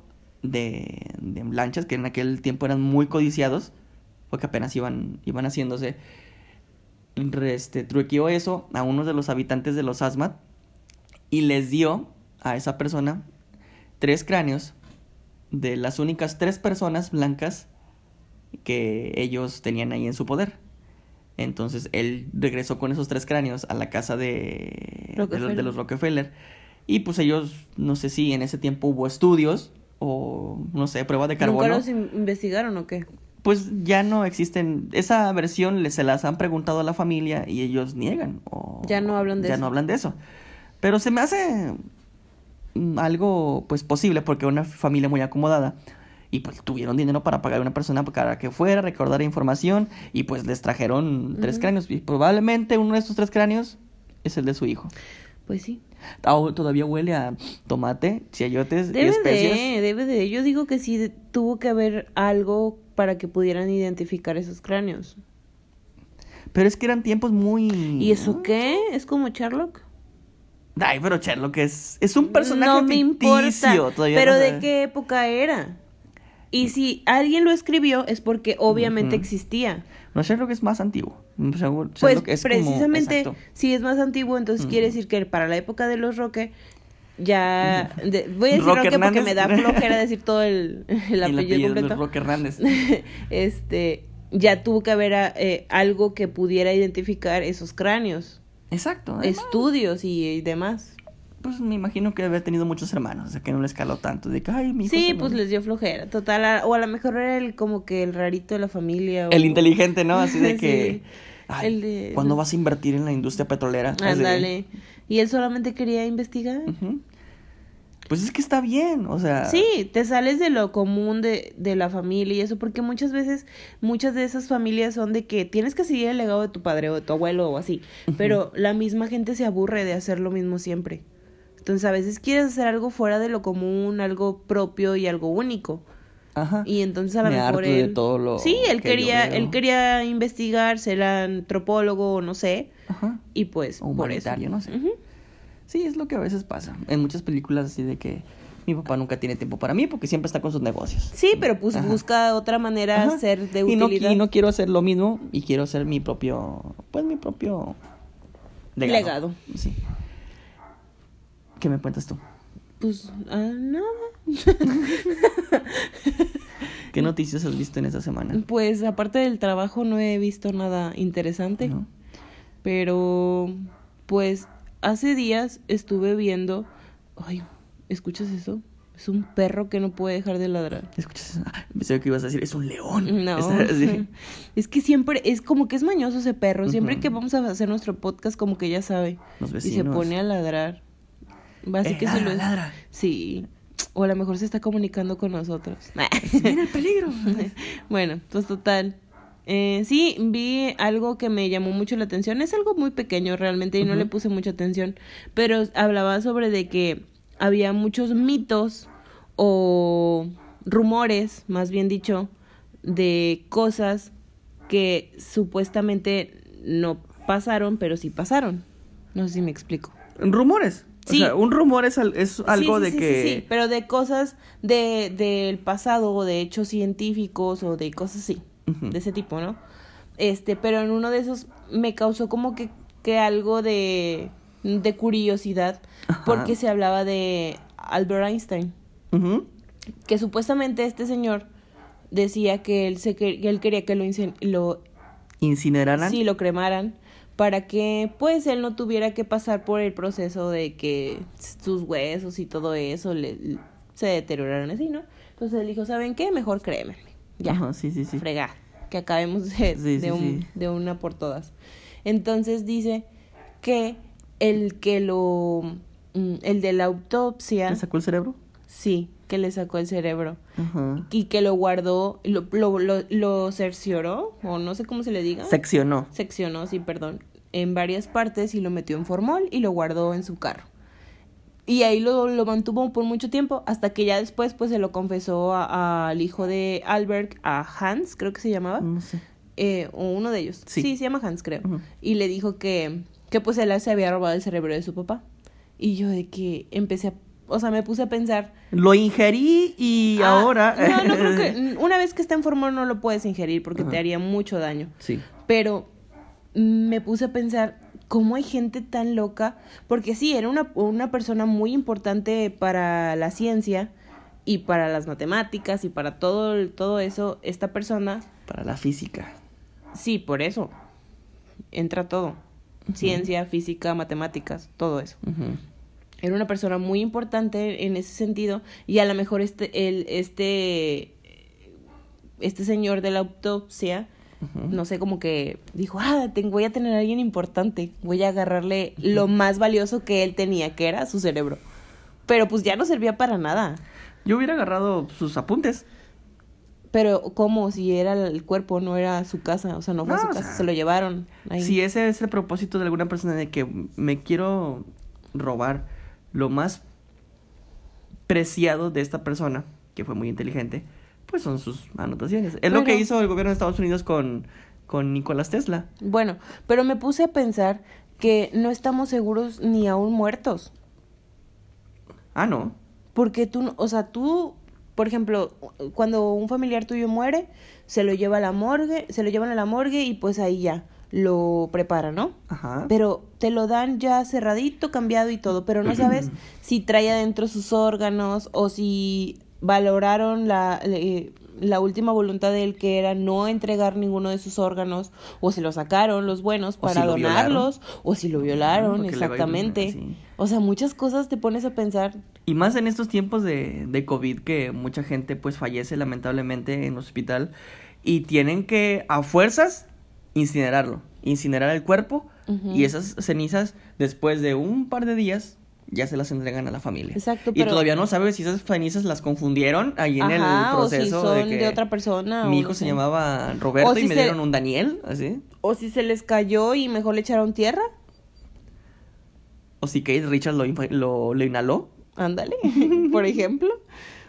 de, de lanchas que en aquel tiempo eran muy codiciados. Porque apenas iban, iban haciéndose. Este, truequeó eso a uno de los habitantes de los Asmat. Y les dio a esa persona tres cráneos de las únicas tres personas blancas que ellos tenían ahí en su poder. Entonces él regresó con esos tres cráneos a la casa de, de, los, de Rockefeller. los Rockefeller. Y pues ellos, no sé si en ese tiempo hubo estudios o no sé, pruebas de ¿Nunca carbono. los in- investigaron o qué? Pues ya no existen. Esa versión le- se las han preguntado a la familia y ellos niegan. O Ya no hablan de ya eso. no hablan de eso. Pero se me hace algo pues posible porque una familia muy acomodada y pues tuvieron dinero para pagar a una persona para que fuera, recordar información y pues les trajeron tres cráneos y probablemente uno de estos tres cráneos es el de su hijo. Pues sí. Todavía huele a tomate, chayotes y Debe especias. de, debe de. Yo digo que sí tuvo que haber algo para que pudieran identificar esos cráneos. Pero es que eran tiempos muy... ¿Y eso qué? ¿Es como Sherlock? Ay, pero Sherlock es, es un personaje no me importa. ficticio. todavía Pero no ¿de qué época era? Y si alguien lo escribió es porque obviamente Ujú. existía. No, Sherlock es más antiguo. Pues es precisamente si es más antiguo, entonces quiere decir que para la época de los Roque ya de- voy a decir Roque Roque porque me da flojera decir todo el, el apellido de completo. Roque Hernández. este ya tuvo que haber eh, algo que pudiera identificar esos cráneos, Exacto. además, estudios y, y demás. Pues me imagino que haber tenido muchos hermanos, o sea que no le escaló tanto. De que, ay, mi hijo Sí, pues me- les dio flojera, total, a- o a lo mejor era el como que el rarito de la familia. o- El inteligente, ¿no? Así de que. Sí. Ay, de- ¿Cuándo vas a invertir en la industria petrolera? Ándale. Y él solamente quería investigar. Pues es que está bien, o sea. Sí, te sales de lo común de, de la familia y eso, porque muchas veces, muchas de esas familias son de que tienes que seguir el legado de tu padre o de tu abuelo o así, pero la misma gente se aburre de hacer lo mismo siempre. Entonces a veces quieres hacer algo fuera de lo común, algo propio y algo único. Ajá. Y entonces a lo Me mejor harto de él... todo lo sí, él que quería, él quería investigar, ser antropólogo o no sé, Ajá. y pues O por eso. no sé. Sí, es lo que a veces pasa. En muchas películas así de que mi papá nunca tiene tiempo para mí porque siempre está con sus negocios. Sí, pero pues Ajá. busca otra manera Ajá. ser de y no, utilidad. y no quiero hacer lo mismo y quiero hacer mi propio, pues mi propio legado. Legado. Sí. ¿Qué me cuentas tú? Pues, ah, nada. ¿Qué noticias has visto en esta semana? Pues aparte del trabajo no he visto nada interesante, ¿No? pero pues hace días estuve viendo, ay, ¿escuchas eso? Es un perro que no puede dejar de ladrar. ¿Escuchas eso? Ah, pensé que ibas a decir, es un león. No, así. es que siempre, es como que es mañoso ese perro, siempre que vamos a hacer nuestro podcast como que ya sabe Los y se vecinos. pone a ladrar. Así Eh, que se lo ladra. Sí, o a lo mejor se está comunicando con nosotros. Viene el peligro. bueno, pues total. Eh, sí, vi algo que me llamó mucho la atención. Es algo muy pequeño realmente y no le puse mucha atención. Pero hablaba sobre de que había muchos mitos o rumores, más bien dicho, de cosas que supuestamente no pasaron, pero sí pasaron. No sé si me explico. Rumores. Sí. O sea, un rumor es, es algo Sí, sí, de que... sí, sí, pero de cosas de del pasado o de hechos científicos o de cosas así, De ese tipo, ¿no? Este, pero en uno de esos me causó como que, que algo de, de curiosidad Ajá. porque se hablaba de Albert Einstein, que supuestamente este señor decía que él se que él quería que lo, incen- lo ¿Incineraran? sí lo cremaran para que pues él no tuviera que pasar por el proceso de que sus huesos y todo eso le, se deterioraran así, ¿no? Entonces él dijo, ¿saben qué? Mejor créemenme. Ya, Ajá, sí, sí, sí. fregar, que acabemos de, Sí, de, sí, un- sí. de una por todas. Entonces dice que el que lo, mm, el de la autopsia, ¿Le sacó el cerebro? sí, que le sacó el cerebro Ajá. y que lo guardó, lo, lo, lo, lo cercioró, o no sé cómo se le diga. Seccionó. seccionó, sí, perdón, en varias partes y lo metió en formol y lo guardó en su carro. Y ahí lo, lo mantuvo por mucho tiempo hasta que ya después pues se lo confesó al hijo de Albert, a Hans, creo que se llamaba, No sé. eh, o uno de ellos. Sí. Sí. se llama Hans, creo. Y le dijo que, que pues él se había robado el cerebro de su papá. Y yo de que empecé a, o sea, me puse a pensar, Lo ingerí y ah, ahora. No, no creo que. Una vez que está en formol no lo puedes ingerir porque Ajá. te haría mucho daño. Sí. Pero me puse a pensar cómo hay gente tan loca, porque sí, era una, una persona muy importante para la ciencia y para las matemáticas y para todo, todo eso. Esta persona, Para la física. sí, por eso, entra todo. Ciencia, física, matemáticas, todo eso. Era una persona muy importante en ese sentido y a lo mejor este, el, este, este señor de la autopsia, no sé, como que dijo, ah, te- voy a tener a alguien importante, voy a agarrarle lo más valioso que él tenía, que era su cerebro. Pero pues ya no servía para nada. Yo hubiera agarrado sus apuntes. Pero ¿cómo? Si era el cuerpo, no era su casa, o sea, no fue No, su casa, sea, se lo llevaron. ahí. Si ese es el propósito de alguna persona de que me quiero robar lo más preciado de esta persona, que fue muy inteligente, pues son sus anotaciones. Es lo que hizo el gobierno de Estados Unidos con, con Nicolás Tesla. Bueno, pero me puse a pensar que no estamos seguros ni aún muertos. Ah, no. Porque tú, no- o sea, tú, por ejemplo, cuando un familiar tuyo muere, se lo lleva a la morgue, se lo llevan a la morgue y pues ahí ya lo preparan, ¿no? Ajá. Pero te lo dan ya cerradito, cambiado y todo, pero no sabes si trae adentro sus órganos o si valoraron la, la última voluntad de él que era no entregar ninguno de sus órganos o si lo sacaron los buenos O para si donarlos o si lo violaron, exactamente. O sea, muchas cosas te pones a pensar, Y más en estos tiempos de, de COVID que mucha gente pues fallece lamentablemente en hospital y tienen que a fuerzas incinerarlo, incinerar el cuerpo y esas cenizas después de un par de días ya se las entregan a la familia. Exacto, y pero- todavía no sabes si esas cenizas las confundieron ahí en Ajá, el o si proceso son de que de otra persona, mi hijo no se llamaba Roberto O y si me se- dieron un Daniel, así. o si se les cayó y mejor le echaron tierra, O si Kate Richards lo, lo, lo inhaló. ándale, por ejemplo.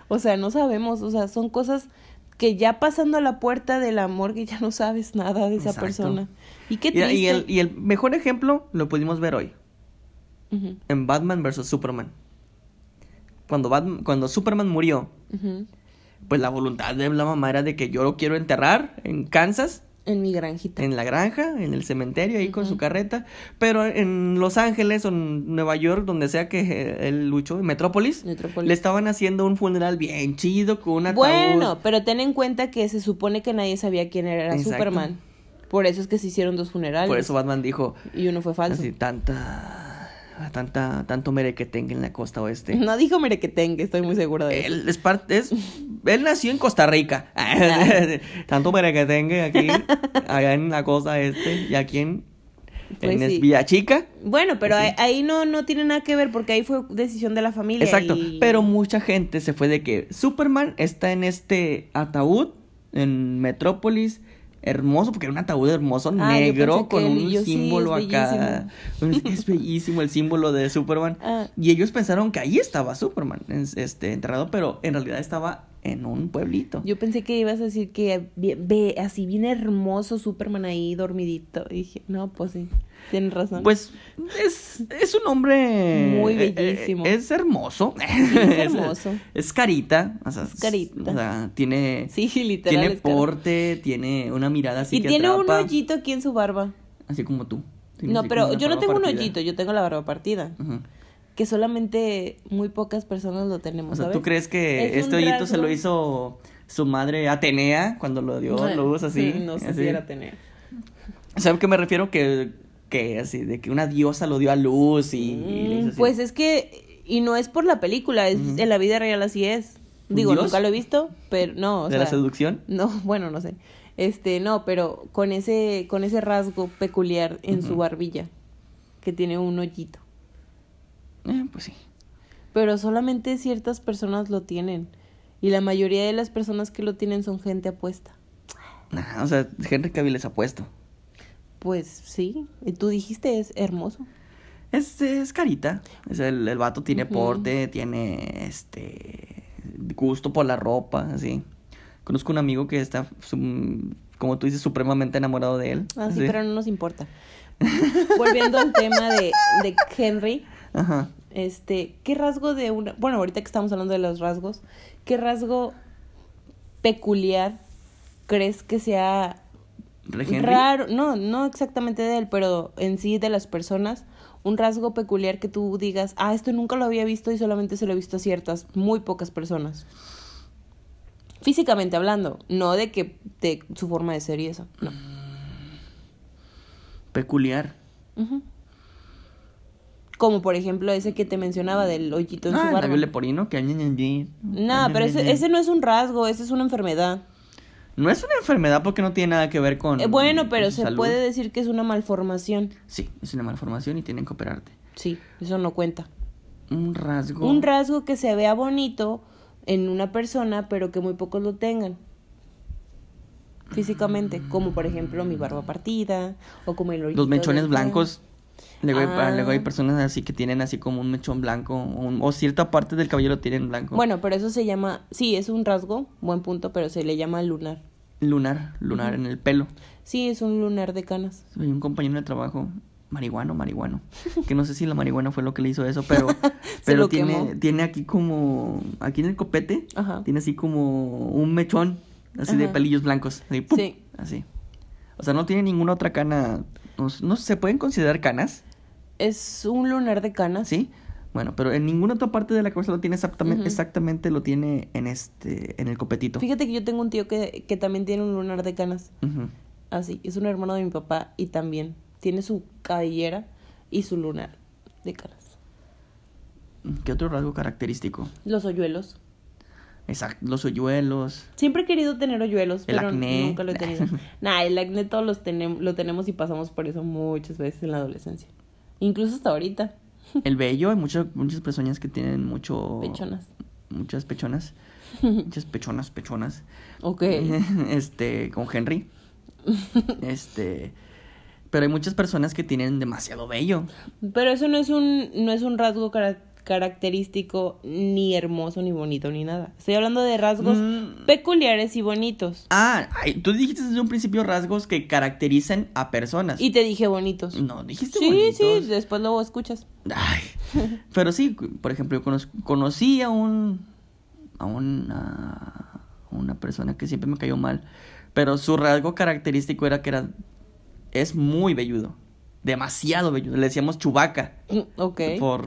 O sea, no sabemos, o sea, son cosas que ya pasando a la puerta de la morgue ya no sabes nada de esa Exacto. persona. Y qué Y, triste. y el, y el mejor ejemplo lo pudimos ver hoy. En Batman vs. Superman. Cuando, Batman, cuando Superman murió, pues la voluntad de la mamá era de que yo lo quiero enterrar en Kansas, En mi granjita. en la granja, en el cementerio, ahí con su carreta. Pero en Los Ángeles o en Nueva York, donde sea que eh, él luchó, en Metrópolis, Metrópolis. le estaban haciendo un funeral bien chido con una Bueno, pero ten en cuenta que se supone que nadie sabía quién era Exacto. Superman. Por eso es que se hicieron dos funerales. Por eso Batman dijo, Y uno fue falso. así, tanta, tanta, tanto merequetengue en la costa oeste. No dijo merequetengue, estoy muy segura de eso. Él es parte, es, él nació en Costa Rica. Tanto merequetengue aquí, allá en la costa este, y aquí en, Pues en sí. Villachica. Bueno, pero Sí. ahí, ahí no, no tiene nada que ver porque ahí fue decisión de la familia. Exacto, y- pero mucha gente se fue de que Superman está en este ataúd en Metrópolis. Hermoso, porque era un ataúd hermoso, Ah, negro, con un yo sí, símbolo es acá. Es bellísimo el símbolo de Superman. Ah. Y ellos pensaron que ahí estaba Superman, es- este, enterrado, pero en realidad estaba en un pueblito. Yo pensé que ibas a decir que ve, así bien hermoso Superman ahí dormidito. Y dije, no, pues sí, tienes razón. Pues es, es un hombre Muy eh, eh, bellísimo. es hermoso. es hermoso. Es, carita. O sea, es- carita. O sea, tiene, sí, literal. tiene porte, tiene una mirada así y que tiene un hoyito aquí en su barba. Así como tú. Tienes No, pero yo no tengo un hoyito, yo tengo la barba partida. Ujú. Que solamente muy pocas personas lo tenemos, O sea, ¿sabes? ¿tú crees que Es este hoyito se lo hizo su madre Atenea cuando lo dio Ay, luz así? No sé así? si era tener. ¿Saben qué me refiero? Que, que así, de que una diosa lo dio a luz y, y le hizo así. Pues es que, y no es por la película, es en la vida real así es. Digo, ¿Dios? nunca lo he visto, pero no, o ¿De sea, la seducción? No, bueno, no sé. Este, no, pero con ese, con ese rasgo peculiar en su barbilla, que tiene un hoyito. Eh, pues sí. pero solamente ciertas personas lo tienen. Y la mayoría de las personas que lo tienen son gente apuesta. Nah, o sea, Henry Cavill es apuesto. Pues sí, y tú dijiste es hermoso. Es, es carita. Es el, el vato tiene porte, tiene este gusto por la ropa, así. Conozco un amigo que está, como tú dices, supremamente enamorado de él. Ah, sí, así. pero no nos importa. Volviendo al tema de, de Henry, Ajá. este, ¿qué rasgo de una, bueno, ahorita que estamos hablando de los rasgos, ¿qué rasgo peculiar crees que sea raro? No, no exactamente de él, pero en sí de las personas, un rasgo peculiar que tú digas, ah, esto nunca lo había visto y solamente se lo he visto a ciertas, muy pocas personas. Físicamente hablando, no de que de su forma de ser y eso, no. Peculiar. Como por ejemplo ese que te mencionaba del hoyito en Ah, su el barba. labio leporino que... No, pero ese, ese no es un rasgo, ese es una enfermedad. No es una enfermedad porque no tiene nada que ver con... Eh, bueno, con pero su se salud. puede decir que es una malformación. Sí, es una malformación y tienen que operarte. Sí, eso no cuenta. Un rasgo... Un rasgo que se vea bonito en una persona, pero que muy pocos lo tengan. Físicamente, como por ejemplo mi barba partida o como el Los mechones blancos. Luego, hay, Ah. luego hay personas así que tienen así como un mechón blanco o, un- o cierta parte del cabello lo tienen blanco. Bueno, pero eso se llama, sí, es un rasgo, buen punto, pero se le llama lunar. Lunar, lunar en el pelo. Sí, es un lunar de canas. Hay un compañero de trabajo, marihuano, marihuano, que no sé si la marihuana fue lo que le hizo eso, pero, pero tiene, quemó. tiene aquí como, aquí en el copete, Ajá. tiene así como un mechón, así de pelillos blancos, así, ¡pum! Sí. así. O sea, no tiene ninguna otra cana, no, se pueden considerar canas, Es un lunar de canas. ¿sí? Bueno, pero en ninguna otra parte de la cabeza lo tiene exactamente, exactamente lo tiene en este, en el copetito. Fíjate que yo tengo un tío que, que también tiene un lunar de canas. Así, es un hermano de mi papá y también tiene su cabellera y su lunar de canas. ¿Qué otro rasgo característico? Los hoyuelos. Exacto, los hoyuelos. Siempre he querido tener hoyuelos, El pero acné. nunca lo he tenido. nah, el acné todos los tenemos, lo tenemos y pasamos por eso muchas veces en la adolescencia. Incluso hasta ahorita. El vello, hay muchas muchas personas que tienen mucho... Pechonas. Muchas pechonas. muchas pechonas, pechonas. Ok. Este, con Henry. este... Pero hay muchas personas que tienen demasiado vello. Pero eso no es un, no es un rasgo cara- característico ni hermoso, ni bonito, ni nada. Estoy hablando de rasgos Mm. peculiares y bonitos. Ah, ay, tú dijiste desde un principio rasgos que caracterizan a personas. Y te dije bonitos. No, dijiste Sí, bonitos. sí, después luego escuchas. Ay, pero sí, por ejemplo, yo conoz- conocí a un a una, a una persona que siempre me cayó mal, pero su rasgo característico era que era es muy velludo, demasiado velludo. Le decíamos chubaca Mm, Ok. por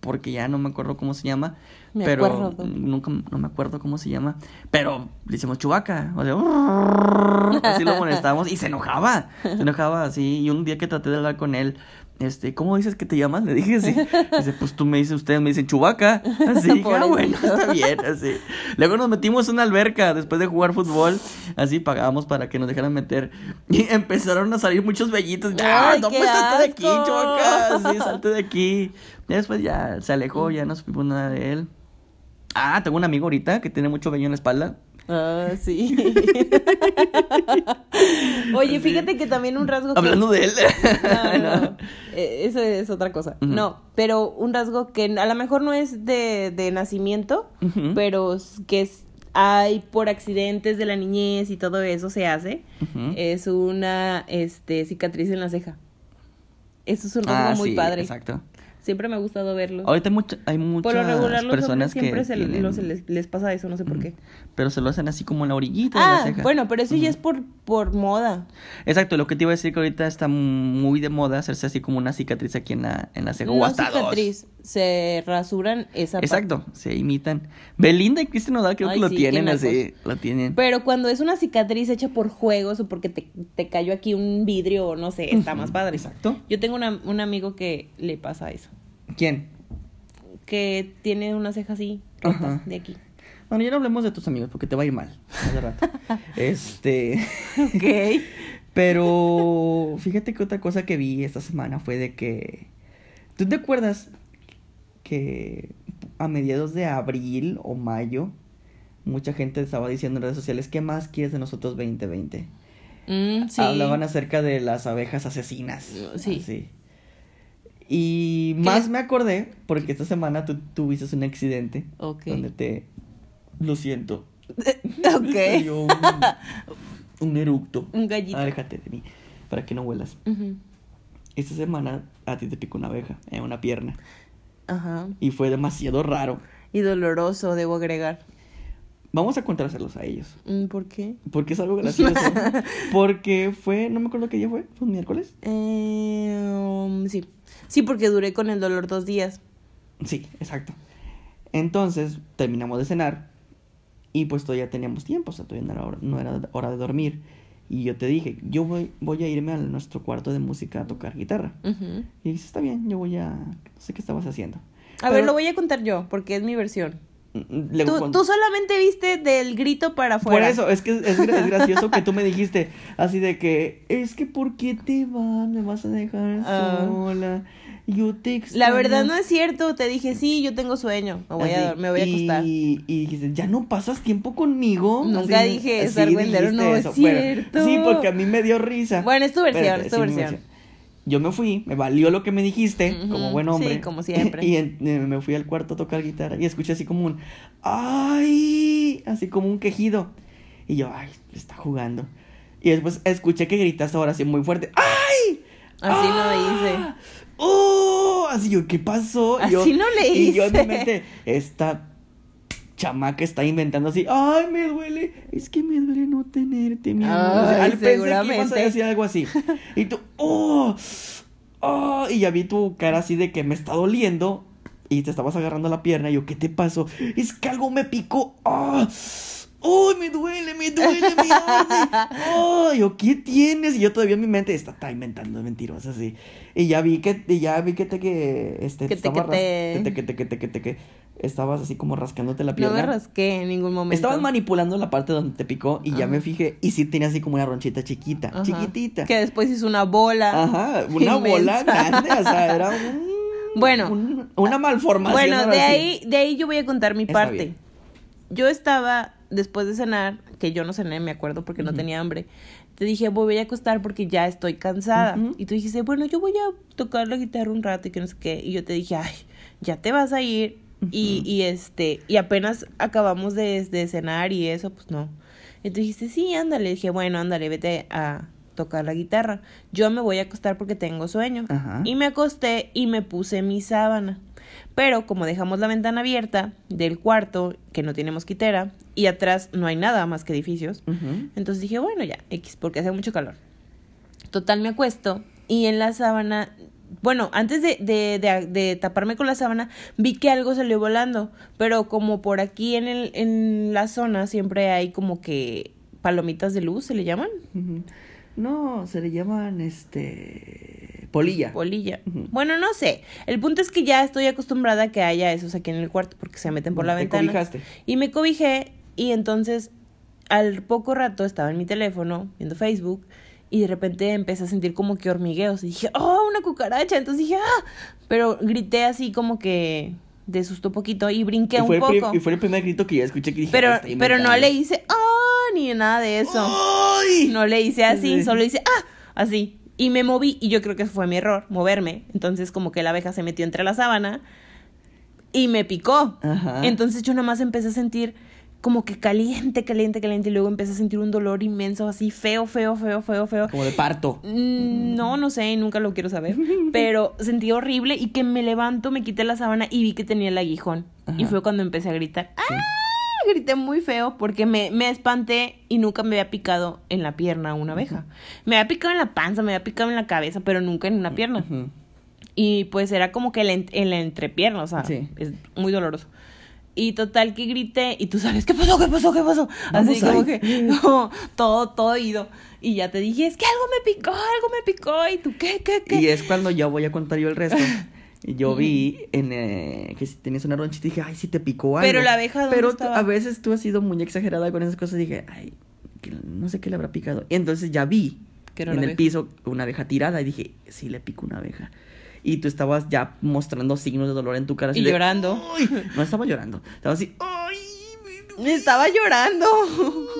porque ya no me acuerdo cómo se llama, Me pero acuerdo. nunca no me acuerdo cómo se llama, pero le decíamos chubaca, o sea, así lo molestábamos y se enojaba, se enojaba así y un día que traté de hablar con él este, ¿cómo dices que te llamas? Le dije así. Dice, pues tú me dices, ustedes me dicen Chubaca. Así, dije, ah, bueno, está bien, así. Luego nos metimos en una alberca después de jugar fútbol. Así pagábamos para que nos dejaran meter. Y empezaron a salir muchos vellitos. ¡Ah, no, pues salte de aquí! Chubaca! Sí, salte de aquí. Y después ya se alejó, ya no supimos nada de él. Ah, tengo un amigo ahorita que tiene mucho vello en la espalda. Ah, sí. Oye, fíjate que también un rasgo que- Hablando de él. No, no, no. Eh, Eso es otra cosa. No, pero un rasgo que a lo mejor no es de, de nacimiento, pero que es, hay por accidentes de la niñez y todo eso se hace, es una este, cicatriz en la ceja. Eso es un rasgo Ah, muy sí, padre. Exacto. Siempre me ha gustado verlo. Ahorita hay, mucha- hay muchas por lo regular los personas hombres siempre que se, tienen- les, les pasa eso, no sé por qué. Pero se lo hacen así como en la orillita de la Ah, ceja. bueno, pero eso ya es por, por moda. Exacto, lo que te iba a decir que ahorita está muy de moda hacerse así como una cicatriz aquí en la, en la ceja. o No hasta dos. cicatriz, se rasuran esa parte. Exacto, se imitan. Belinda y Cristian Nodal creo Ay, que lo sí, tienen así. Lo tienen. Pero cuando es una cicatriz hecha por juegos o porque te, te cayó aquí un vidrio o no sé, está más padre. Exacto. Yo tengo una- un amigo que le pasa eso. ¿Quién? Que tiene una ceja así, rota, de aquí. Bueno, ya no hablemos de tus amigos porque te va a ir mal. de rato. este. Ok. Pero fíjate que otra cosa que vi esta semana fue de que. ¿Tú te acuerdas que a mediados de abril o mayo, mucha gente estaba diciendo en redes sociales, ¿qué más quieres de nosotros 2020? Mm, sí. Hablaban acerca de las abejas asesinas. Sí. Así. Y más me acordé porque esta semana tú tuviste un accidente. Ok. Donde te... Lo siento. Ok. Me salió un, un eructo. Un gallito. Aléjate de mí. Para que no huelas. Esta semana a ti te picó una abeja en una pierna. Ajá. Y fue demasiado raro. Y doloroso, debo agregar. Vamos a contárselos a ellos. Mm, ¿Por qué? Porque es algo gracioso. porque fue, no me acuerdo qué día fue. ¿Fue un miércoles? Eh, um, sí. Sí, porque duré con el dolor dos días. Sí, exacto. Entonces terminamos de cenar y pues todavía teníamos tiempo, o sea, todavía no era hora, no era hora de dormir. Y yo te dije, yo voy, voy a irme a nuestro cuarto de música a tocar guitarra. Y dices, está bien, yo voy a... No sé qué estabas haciendo. A ver, lo voy a contar yo, porque es mi versión. Mm, luego Tú, con- tú solamente viste del grito para Por afuera. eso, es que es gracioso que tú me dijiste así de que, es que ¿por qué te vas? Me vas a dejar Ah. sola. La extraño". verdad no es cierto. Te dije, sí, yo tengo sueño. Me voy, a, Así, me voy a acostar. Y, y dijiste, ¿ya no pasas tiempo conmigo? Nunca dije eso, dijiste no es cierto. sí, porque a mí me dio risa. Bueno, es tu versión, Espérate, es tu sí, versión. Yo me fui, me valió lo que me dijiste, como buen sí, hombre. como siempre. Y, en- eh, me fui al cuarto a tocar guitarra y escuché así como un, ¡ay! Así como un quejido. Y yo, ¡ay! Está jugando. Y después escuché que gritaste ahora sí muy fuerte, ¡ay! Así no ¡Ah! le hice. ¡Oh! Así yo, ¿qué pasó? Y yo- Así no le Y yo en mi mente, esta chamaca está inventando así, ¡ay, me duele! Es que me duele no tenerte, mi amor. O sea, Ay, al- pensé que ibas a decir algo así. Y tú, ¡oh! ¡oh! Y ya vi tu cara así de que me está doliendo. Y te estabas agarrando la pierna. Y yo, ¿qué te pasó? Es que algo me picó. ¡Ah! ¡Oh! me duele, me duele, mi orden! ¡Oh! Yo, ¿qué tienes? Y yo todavía en mi mente está, está inventando mentirosa así. Y ya vi que, y ya vi que te que este Que te- que te- te- que te- que te- que estabas así como rascándote la No pierna. me rasqué en ningún momento. Estabas manipulando la parte donde te picó y ya me fijé y sí tenía así como una ronchita chiquita, Ajá. chiquitita. Que después hizo una bola. Ajá, una bola grande, o sea, era un Bueno. un- una malformación. Bueno, de ahí, de ahí yo voy a contar mi Está parte. bien. Yo estaba, después de cenar, que yo no cené, me acuerdo, porque no tenía hambre. Te dije, voy a acostar porque ya estoy cansada. Y tú dijiste, bueno, yo voy a tocar la guitarra un rato y que no sé qué. Y yo te dije, ay, ya te vas a ir. y, y este, y apenas acabamos de, de cenar y eso, pues no. Y tú dijiste, sí, ándale. dije, bueno, ándale, vete a tocar la guitarra. Yo me voy a acostar porque tengo sueño. Ajá. Y me acosté y me puse mi sábana. Pero como dejamos la ventana abierta del cuarto, que no tiene mosquitera, y atrás no hay nada más que edificios, entonces dije, bueno, ya, X, porque hace mucho calor. Total, me acuesto y en la sábana, bueno, antes de, de, de, de taparme con la sábana, vi que algo salió volando, pero como por aquí en, el, en la zona siempre hay como que palomitas de luz, ¿se le llaman? No, se le llaman este polilla. Polilla. Bueno, no sé. El punto es que ya estoy acostumbrada a que haya esos aquí en el cuarto porque se meten por la Te ventana. cobijaste. Y me cobijé y entonces al poco rato estaba en mi teléfono viendo Facebook y de repente empecé a sentir como que hormigueos y dije, oh, una cucaracha. Entonces dije, ah, pero grité así como que de susto poquito y brinqué y, un poco. y fue el primer grito que ya escuché que dije. Pero, "Ah, está pero no inventando". le hice, oh, ni nada de eso. ¡Ay! No le hice así, Sí. solo hice, ah, así. Y me moví y yo creo que fue mi error, moverme. Entonces como que la abeja se metió entre la sábana y me picó. Ajá. Entonces yo nada más empecé a sentir como que caliente, caliente, caliente. Y luego empecé a sentir un dolor inmenso, así feo, feo, feo, feo, feo. Como de parto. Mm, No, no sé, nunca lo quiero saber. Pero sentí horrible y que me levanto, me quité la sábana y vi que tenía el aguijón. Y fue cuando empecé a gritar. Sí. ¡Ah! Grité muy feo porque me, me espanté y nunca me había picado en la pierna una abeja. Me había picado en la panza, me había picado en la cabeza, pero nunca en una pierna. Y pues era como que en la en- en la entrepierna, o sea, Sí. es muy doloroso. Y total que grité y tú sabes, ¿qué pasó? ¿Qué pasó? ¿Qué pasó? Así Vamos como ahí. que como todo, todo ido. Y ya te dije, es que algo me picó, algo me picó. Y tú, ¿qué, qué, qué? Y es cuando ya voy a contar yo el resto. Yo vi en, eh, que si tenías una ronchita y dije, ay, si te picó algo. Pero la abeja, ¿dónde Pero estaba? a veces tú has sido muy exagerada con esas cosas. Y dije, ay, que no sé qué le habrá picado. Y entonces ya vi en el abeja. piso una abeja tirada y dije, sí le picó una abeja. Y tú estabas ya mostrando signos de dolor en tu cara. así Y de, llorando. "Ay". No estaba llorando, estaba así, ¡ay! Me estaba llorando.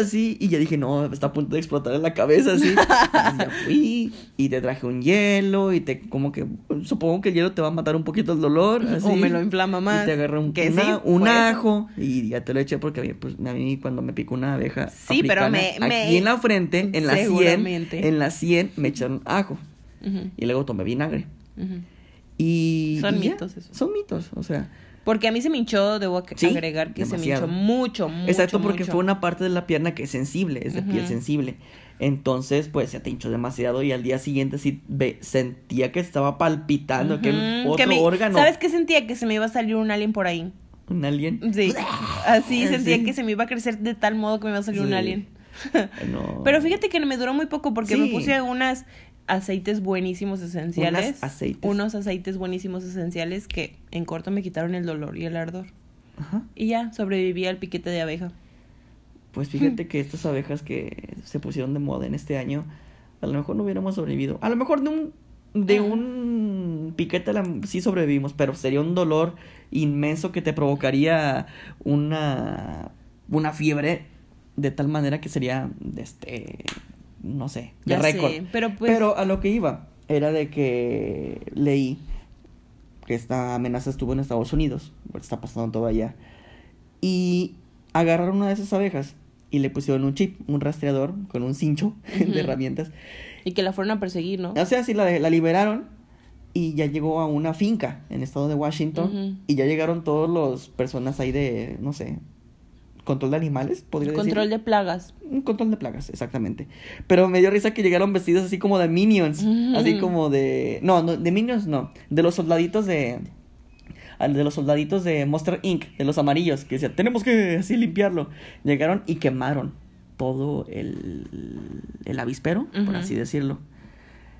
Así, y ya dije, no, está a punto de explotar en la cabeza, así. Entonces ya fui y te traje un hielo y te, como que, supongo que el hielo te va a matar un poquito el dolor. Así, O me lo inflama más. Y te agarré un, Que una- sí, un eso. ajo y ya te lo eché porque a mí, pues, a mí cuando me picó una abeja. Sí, pero me- me- Aquí en la frente, en la sien, en la sien me echaron ajo y luego tomé vinagre. Y. Son y ya, mitos esos. Son mitos, o sea. Porque a mí se me hinchó, debo Sí, agregar que demasiado. se me hinchó mucho, mucho. Exacto, porque mucho. fue una parte de la pierna que es sensible, es de piel sensible. Entonces, pues se te hinchó demasiado y al día siguiente sí ve- sentía que estaba palpitando, otro que me- órgano. ¿Sabes qué sentía? Que se me iba a salir un alien por ahí. Un alien. Sí. Así sentía Sí. que se me iba a crecer de tal modo que me iba a salir un alien. No. Pero fíjate que me duró muy poco porque me puse unas aceites buenísimos esenciales. Unas aceites. Unos aceites buenísimos esenciales que en corto me quitaron el dolor y el ardor. Ajá. Y ya, sobreviví al piquete de abeja. Pues fíjate que estas abejas que se pusieron de moda en este año, a lo mejor no hubiéramos sobrevivido. A lo mejor de un de Ah. un piquete la- sí sobrevivimos, pero sería un dolor inmenso que te provocaría una una fiebre de tal manera que sería este no sé, de récord. pero pues- Pero a lo que iba era de que leí que esta amenaza estuvo en Estados Unidos, está pasando todo allá. Y agarraron una de esas abejas y le pusieron un chip, un rastreador con un cincho de herramientas. Y que la fueron a perseguir, ¿no? O sea, sí, la, la liberaron y ya llegó a una finca en el estado de Washington y ya llegaron todos los personas ahí de, no sé, control de animales, podría Control decir. de plagas. Un control de plagas, exactamente. Pero me dio risa que llegaron vestidos así como de minions. Así como de. No, no, de minions no. De los soldaditos de. De los soldaditos de Monster Inc. De los amarillos. Que decían, tenemos que así limpiarlo. Llegaron y quemaron todo el. El avispero, por así decirlo.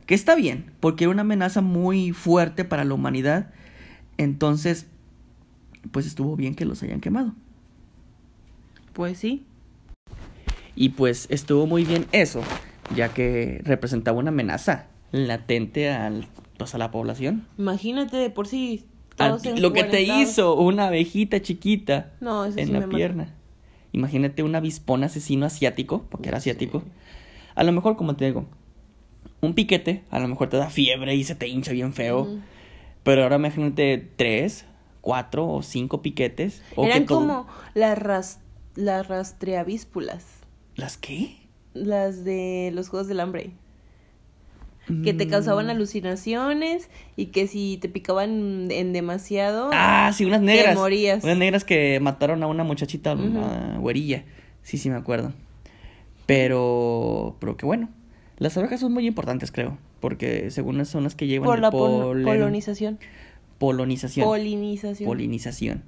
Que está bien, porque era una amenaza muy fuerte para la humanidad. Entonces, pues estuvo bien que los hayan quemado. Pues sí. Y pues estuvo muy bien eso, ya que representaba una amenaza latente al, pues, a la población. Imagínate de por sí. Al- lo que te hizo una abejita chiquita No, en sí la mata. pierna. Imagínate un avispón asesino asiático, porque era asiático. A lo mejor, como te digo, un piquete, a lo mejor te da fiebre y se te hincha bien feo. Pero ahora imagínate tres, cuatro o cinco piquetes. O Eran que como las, las rastreavíspulas. ¿Las qué? Las de los Juegos del Hambre. Que te causaban Mm. alucinaciones y que si te picaban en demasiado. Ah, sí, unas negras. morías. Unas negras que mataron a una muchachita, una güerilla. Sí, sí, me acuerdo. Pero, pero que bueno. Las abejas son muy importantes, creo. Porque según son las que llevan por el la pol- polonización. polonización. Polinización. polinización.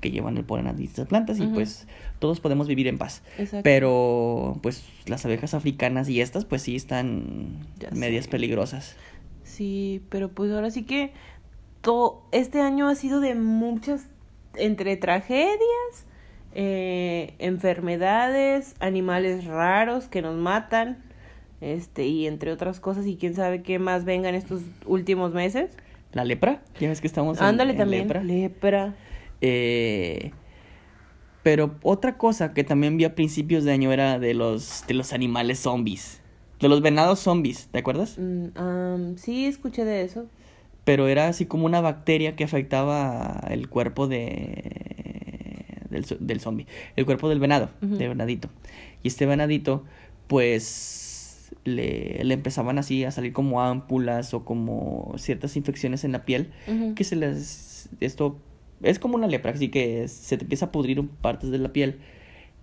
Que llevan el polen a distintas plantas y pues todos podemos vivir en paz. Exacto. Pero, pues las abejas africanas y estas, pues sí están Ya medias sé. peligrosas. Sí, pero pues ahora sí que todo este año ha sido de muchas entre tragedias, eh, enfermedades, animales raros que nos matan, este y entre otras cosas y quién sabe qué más venga en estos últimos meses. La lepra, ya ves que estamos en, Ándale en también, lepra. lepra. Eh, pero otra cosa que también vi a principios de año era de los, de los animales zombies. De los venados zombies, ¿te acuerdas? Mm, sí, escuché de eso. Pero era así como una bacteria que afectaba el cuerpo de del, del zombie, el cuerpo del venado, del venadito. Y este venadito, pues le, le empezaban así a salir como ámpulas o como ciertas infecciones en la piel que se les esto es como una lepra, así que se te empieza a pudrir partes de la piel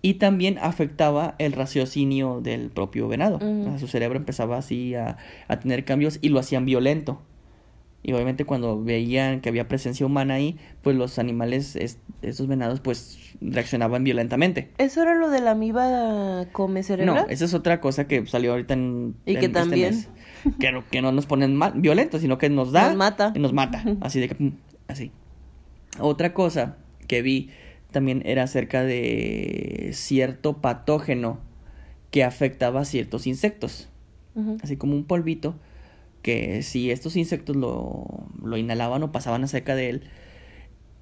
y también afectaba el raciocinio del propio venado. Ujú. O sea, su cerebro empezaba así a, a tener cambios y lo hacían violento. Y obviamente cuando veían que había presencia humana ahí, pues los animales, es- estos venados, pues reaccionaban violentamente. ¿Eso era lo de la amiba come cerebral? No, esa es otra cosa que salió ahorita en, Y que en también. mes. Que, no- que no nos ponen mal, violentos, sino que nos da Nos mata. y nos mata. Así de que pum, así. Otra cosa que vi también era acerca de cierto patógeno que afectaba a ciertos insectos. Así como un polvito, que si estos insectos lo, lo inhalaban o pasaban cerca de él,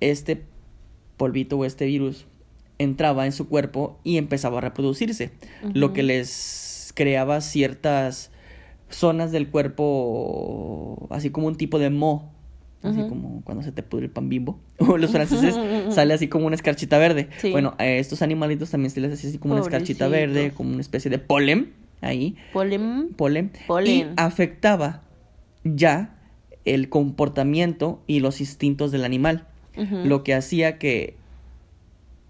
este polvito o este virus entraba en su cuerpo y empezaba a reproducirse, lo que les creaba ciertas zonas del cuerpo, así como un tipo de mo, así como cuando se te pudre el pan bimbo, o los franceses sale así como una escarchita verde. Bueno, a estos animalitos también se les hace así como una escarchita verde, como una especie de polen ahí. Polen. Polen. Y afectaba ya el comportamiento y los instintos del animal, lo que hacía que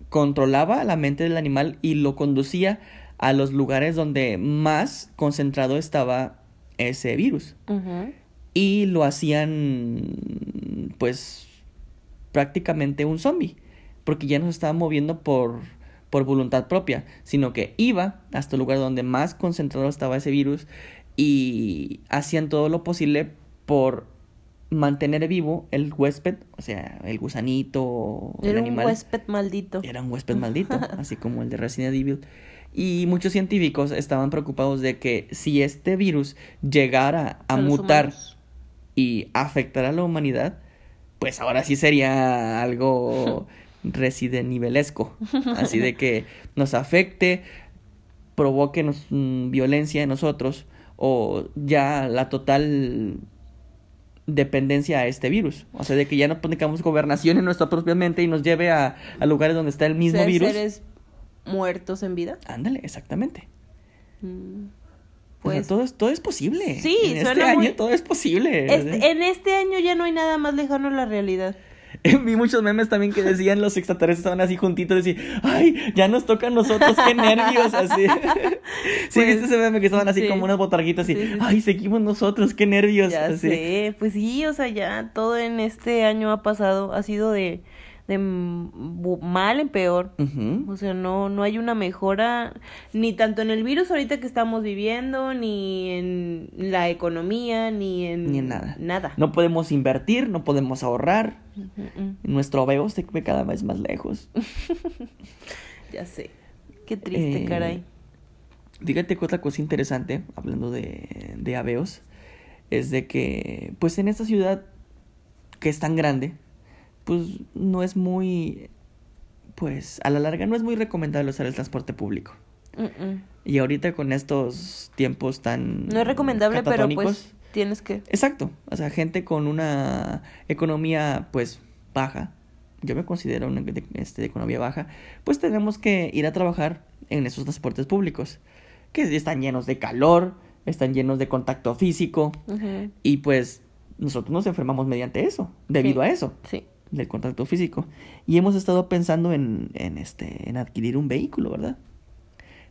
controlaba la mente del animal y lo conducía a los lugares donde más concentrado estaba ese virus. Y lo hacían, pues, prácticamente un zombie, porque ya no se estaba moviendo por, por voluntad propia, sino que iba hasta el lugar donde más concentrado estaba ese virus y hacían todo lo posible por mantener vivo el huésped, o sea, el gusanito, era el animal. un huésped maldito. Era un huésped maldito, así como el de Resident Evil. Y muchos científicos estaban preocupados de que si este virus llegara a, mutar y afectar a la humanidad, pues ahora sí sería algo Resident Evilesco. Así de que nos afecte, provoque mm, violencia en nosotros o ya la total dependencia a este virus. O sea, de que ya no tengamos gobernación en nuestra propia mente y nos lleve a, lugares donde está el mismo virus. seres muertos en vida? Ándale, exactamente. Mm, pues todo, es, todo es posible. Sí, en este año todo es posible. en este año ya no hay nada más lejano a la realidad. Vi muchos memes también que decían los extraterrestres estaban así juntitos, decir, ay, ya nos toca a nosotros, qué nervios, así. sí, viste pues, ese meme que estaban así como unas botarguitas, así, ay, seguimos nosotros, qué nervios. Ya sé, pues sí, o sea, ya todo en este año ha pasado, ha sido de de mal en peor. O sea, no, no hay una mejora ni tanto en el virus ahorita que estamos viviendo, ni en la economía, ni en, ni en nada. nada. No podemos invertir, no podemos ahorrar. Nuestro veo se ve cada vez más lejos. ya sé. Qué triste, eh, caray. Fíjate que otra cosa interesante, hablando de, de aveos, es de que, pues en esta ciudad que es tan grande, pues no es muy, pues a la larga no es muy recomendable usar el transporte público. Y ahorita con estos tiempos tan... No es recomendable, pero pues tienes que... Exacto, o sea, gente con una economía pues baja, yo me considero una de, este, de economía baja, pues tenemos que ir a trabajar en esos transportes públicos, que están llenos de calor, están llenos de contacto físico, y pues nosotros nos enfermamos mediante eso, debido a eso. Sí del contacto físico. Y hemos estado pensando en, en, este, en adquirir un vehículo, ¿verdad?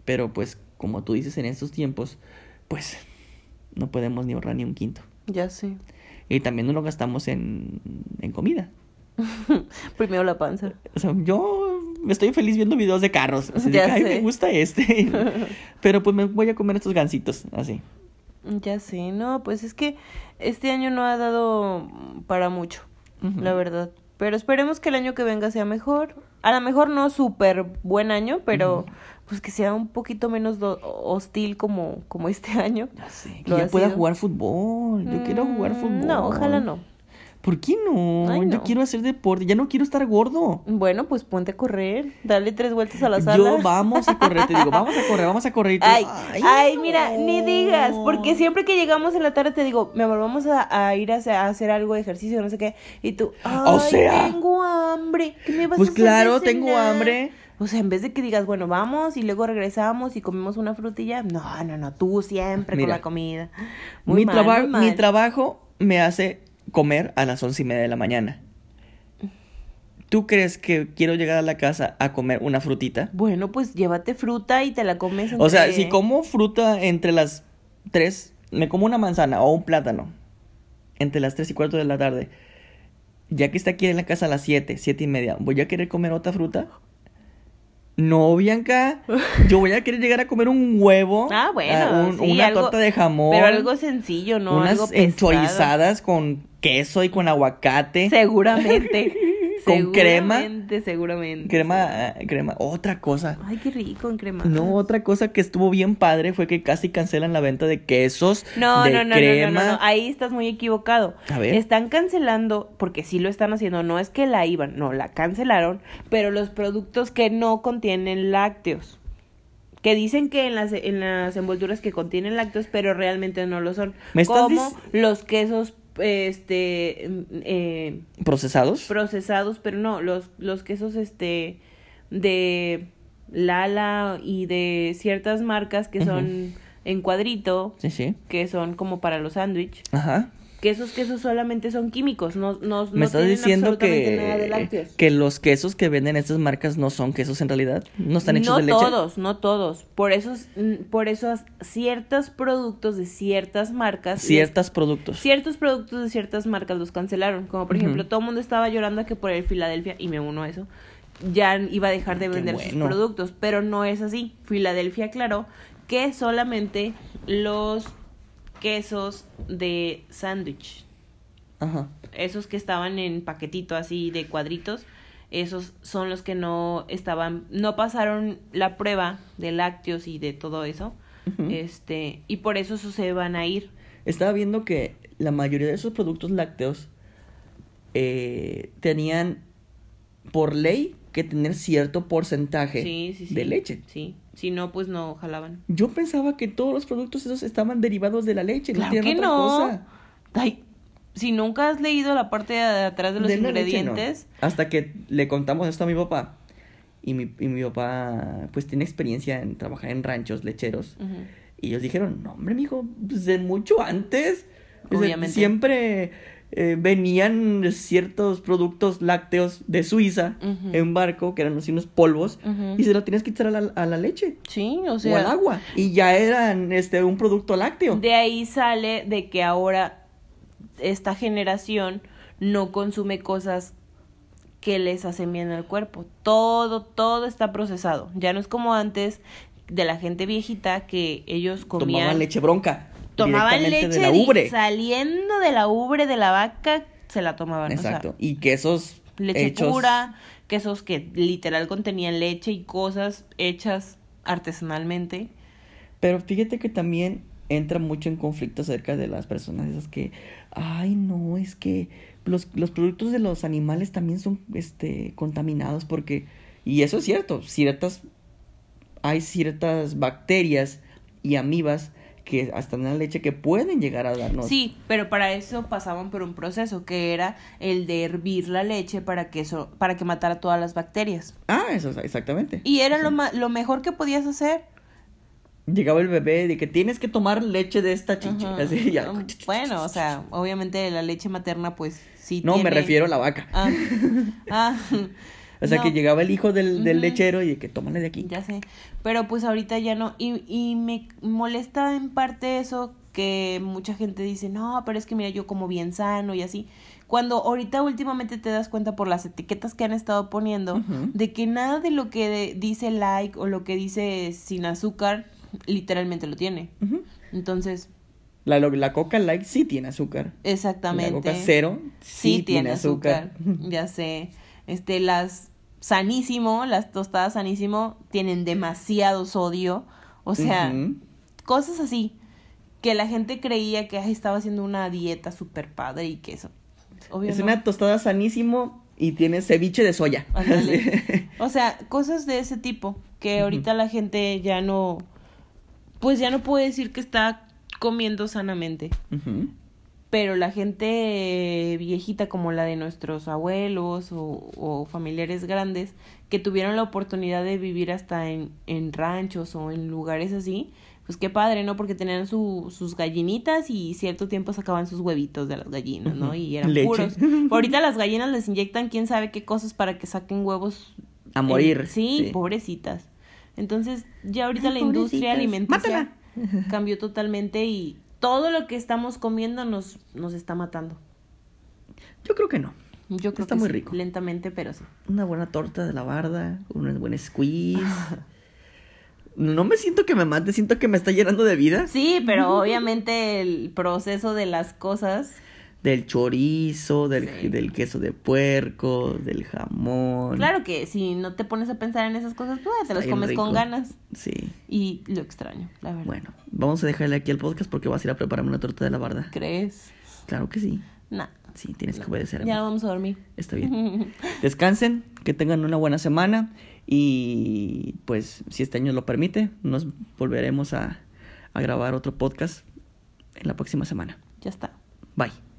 Pero pues, como tú dices, en estos tiempos, pues no podemos ni ahorrar ni un quinto. Ya sé. Y también no lo gastamos en, en comida. Primero la panza. O sea, yo estoy feliz viendo videos de carros. Así de que, me gusta este. Pero pues me voy a comer estos gansitos, así. Ya sé, no, pues es que este año no ha dado para mucho, la verdad. Pero esperemos que el año que venga sea mejor. A lo mejor no súper buen año, pero pues que sea un poquito menos hostil como, como este año. Ya sé, que ya pueda jugar fútbol. Yo quiero jugar mm, fútbol. No, ojalá no. ¿Por qué no? Yo quiero hacer deporte, ya no quiero estar gordo. Bueno, pues ponte a correr, dale tres vueltas a la sala. Yo vamos a correr, te digo, vamos a correr, vamos a correr. ay, ay, mira, ni digas, porque siempre que llegamos en la tarde te digo, mi amor, vamos a, ir a, hacer algo de ejercicio, no sé qué, y tú, ay, o sea, tengo hambre, ¿qué me vas pues a hacer claro, tengo hambre. O sea, en vez de que digas, bueno, vamos y luego regresamos y comemos una frutilla, no, no, no, tú siempre con la comida. mi, mi trabajo me hace comer a las once y media de la mañana. ¿Tú crees que quiero llegar a la casa a comer una frutita? Bueno, pues llévate fruta y te la comes. O sea, si como fruta entre las tres, me como una manzana o un plátano entre las tres y cuarto de la tarde, ya que está aquí en la casa a las siete, siete y media, ¿voy a querer comer otra fruta? No, Bianca. Yo voy a querer llegar a comer un huevo. Ah, bueno. una torta de jamón. Pero algo sencillo, ¿no? Unas enchorizadas con queso y con aguacate. Seguramente. con crema. Seguramente, seguramente. Crema, eh, crema. Otra cosa. Ay, qué rico en crema. No, otra cosa que estuvo bien padre fue que casi cancelan la venta de quesos. No, de no, no, no, no, crema. no, no, ahí estás muy equivocado. A ver. Están cancelando, porque sí lo están haciendo, no es que la iban, no, la cancelaron, pero los productos que no contienen lácteos. Que dicen que en las, en las envolturas que contienen lácteos, pero realmente no lo son. ¿Me estás Como los quesos, este, eh, ¿Procesados? procesados, pero no, los, los quesos, este, de Lala y de ciertas marcas que son en cuadrito, sí, sí. que son como para los sándwich, Ajá. Que esos quesos solamente son químicos, no, no, Me no estás diciendo absolutamente nada de que, que los quesos que venden estas marcas no son quesos en realidad. No están hechos no de leche. todos, no todos. Por esos, mm, por esos ciertos productos de ciertas marcas, les- Ciertos productos. ciertos productos de ciertas marcas los cancelaron. Como por ejemplo, todo el mundo estaba llorando que por el Filadelfia, y me uno a eso, ya iba a dejar de vender sus productos. Pero no es así. Filadelfia aclaró que solamente los quesos de sándwich, Ajá. esos que estaban en paquetito así de cuadritos, esos son los que no estaban, no pasaron la prueba de lácteos y de todo eso. Este, y por eso esos se van a ir. Estaba viendo que la mayoría de esos productos lácteos eh, tenían por ley que tener cierto porcentaje Sí, sí, sí. de leche. Sí. Si no, pues no jalaban. Yo pensaba que todos los productos esos estaban derivados de la leche. Claro que otra no. cosa. Ay, si nunca has leído la parte de atrás de los De la leche, no. ingredientes, Hasta que le contamos esto a mi papá. Y mi, y mi papá, pues, tiene experiencia en trabajar en ranchos lecheros. Y ellos dijeron, no, hombre, mijo, pues de mucho antes. Sea, Obviamente. siempre eh, venían ciertos productos lácteos de Suiza en barco, que eran así unos polvos, y se lo tienes que echar a la, a la leche sí, o al agua. Y ya eran este un producto lácteo. de ahí sale de que ahora esta generación no consume cosas que les hacen bien al cuerpo. Todo, todo está procesado. Ya no es como antes de la gente viejita que ellos comían Tomaban leche bronca. Tomaban leche de la saliendo de la ubre de la vaca, se la tomaban. o sea, Exacto. y quesos leche hechos pura, quesos que literal contenían leche y cosas hechas artesanalmente. Pero fíjate que también entra mucho en conflicto acerca de las personas esas que, ay, no, es que los, los productos de los animales también son este contaminados porque y eso es cierto, ciertas hay ciertas bacterias y amibas que hasta en la leche que pueden llegar a darnos. Sí, pero para eso pasaban por un proceso que era el de hervir la leche para que eso para que matara todas las bacterias. Ah, eso es exactamente. Y era lo ma- lo mejor que podías hacer. Llegaba el bebé de que tienes que tomar leche de esta chicha, Ajá. así ya. Um, Bueno, o sea, obviamente la leche materna pues sí No, me refiero a la vaca. Ah, ah, o sea, no. que llegaba el hijo del, lechero y que tómale de aquí. Ya sé, pero pues ahorita ya no. Y, y me molesta en parte eso que mucha gente dice, no, pero es que mira, yo como bien sano y así. Cuando ahorita últimamente te das cuenta por las etiquetas que han estado poniendo de que nada de lo que dice like o lo que dice sin azúcar literalmente lo tiene. Entonces, La, la Coca Light sí tiene azúcar. exactamente. La Coca Cero sí, tiene azúcar. ya sé. Este, las sanísimo, las tostadas sanísimo tienen demasiado sodio. O sea, cosas así. Que la gente creía que ay, estaba haciendo una dieta súper padre y que eso. Obvio Es no. una tostada sanísimo y tiene ceviche de soya. O sea, cosas de ese tipo. Que ahorita la gente ya no. Pues ya no puede decir que está comiendo sanamente. Pero la gente viejita como la de nuestros abuelos o, o familiares grandes que tuvieron la oportunidad de vivir hasta en, en ranchos o en lugares así, pues qué padre, ¿no? Porque tenían su, sus gallinitas y cierto tiempo sacaban sus huevitos de las gallinas, ¿no? Y eran Leche. puros. Ahorita las gallinas les inyectan quién sabe qué cosas para que saquen huevos. A morir, en- sí, sí. pobrecitas. Entonces, ya ahorita Ay, la industria alimenticia Mátala. cambió totalmente y todo lo que estamos comiendo nos, nos está matando. Yo creo que no. Yo creo Está que muy sí, rico. lentamente, pero sí. Una buena torta de la barda, un buen squeeze. No me siento que me mate, siento que me está llenando de vida. Sí, pero obviamente el proceso de las cosas del chorizo, del, Sí. del queso de puerco, del jamón. Claro que si no te pones a pensar en esas cosas, pues te las comes con ganas. Sí. Y lo extraño, la verdad. Bueno, vamos a dejarle aquí el podcast porque vas a ir a prepararme una torta de la barda. ¿Crees? Claro que sí. Nah. Sí, tienes que obedecer. Ya vamos a dormir. Está bien. Descansen, que tengan una buena semana y pues si este año lo permite, nos volveremos a, a grabar otro podcast en la próxima semana. ya está. Bye.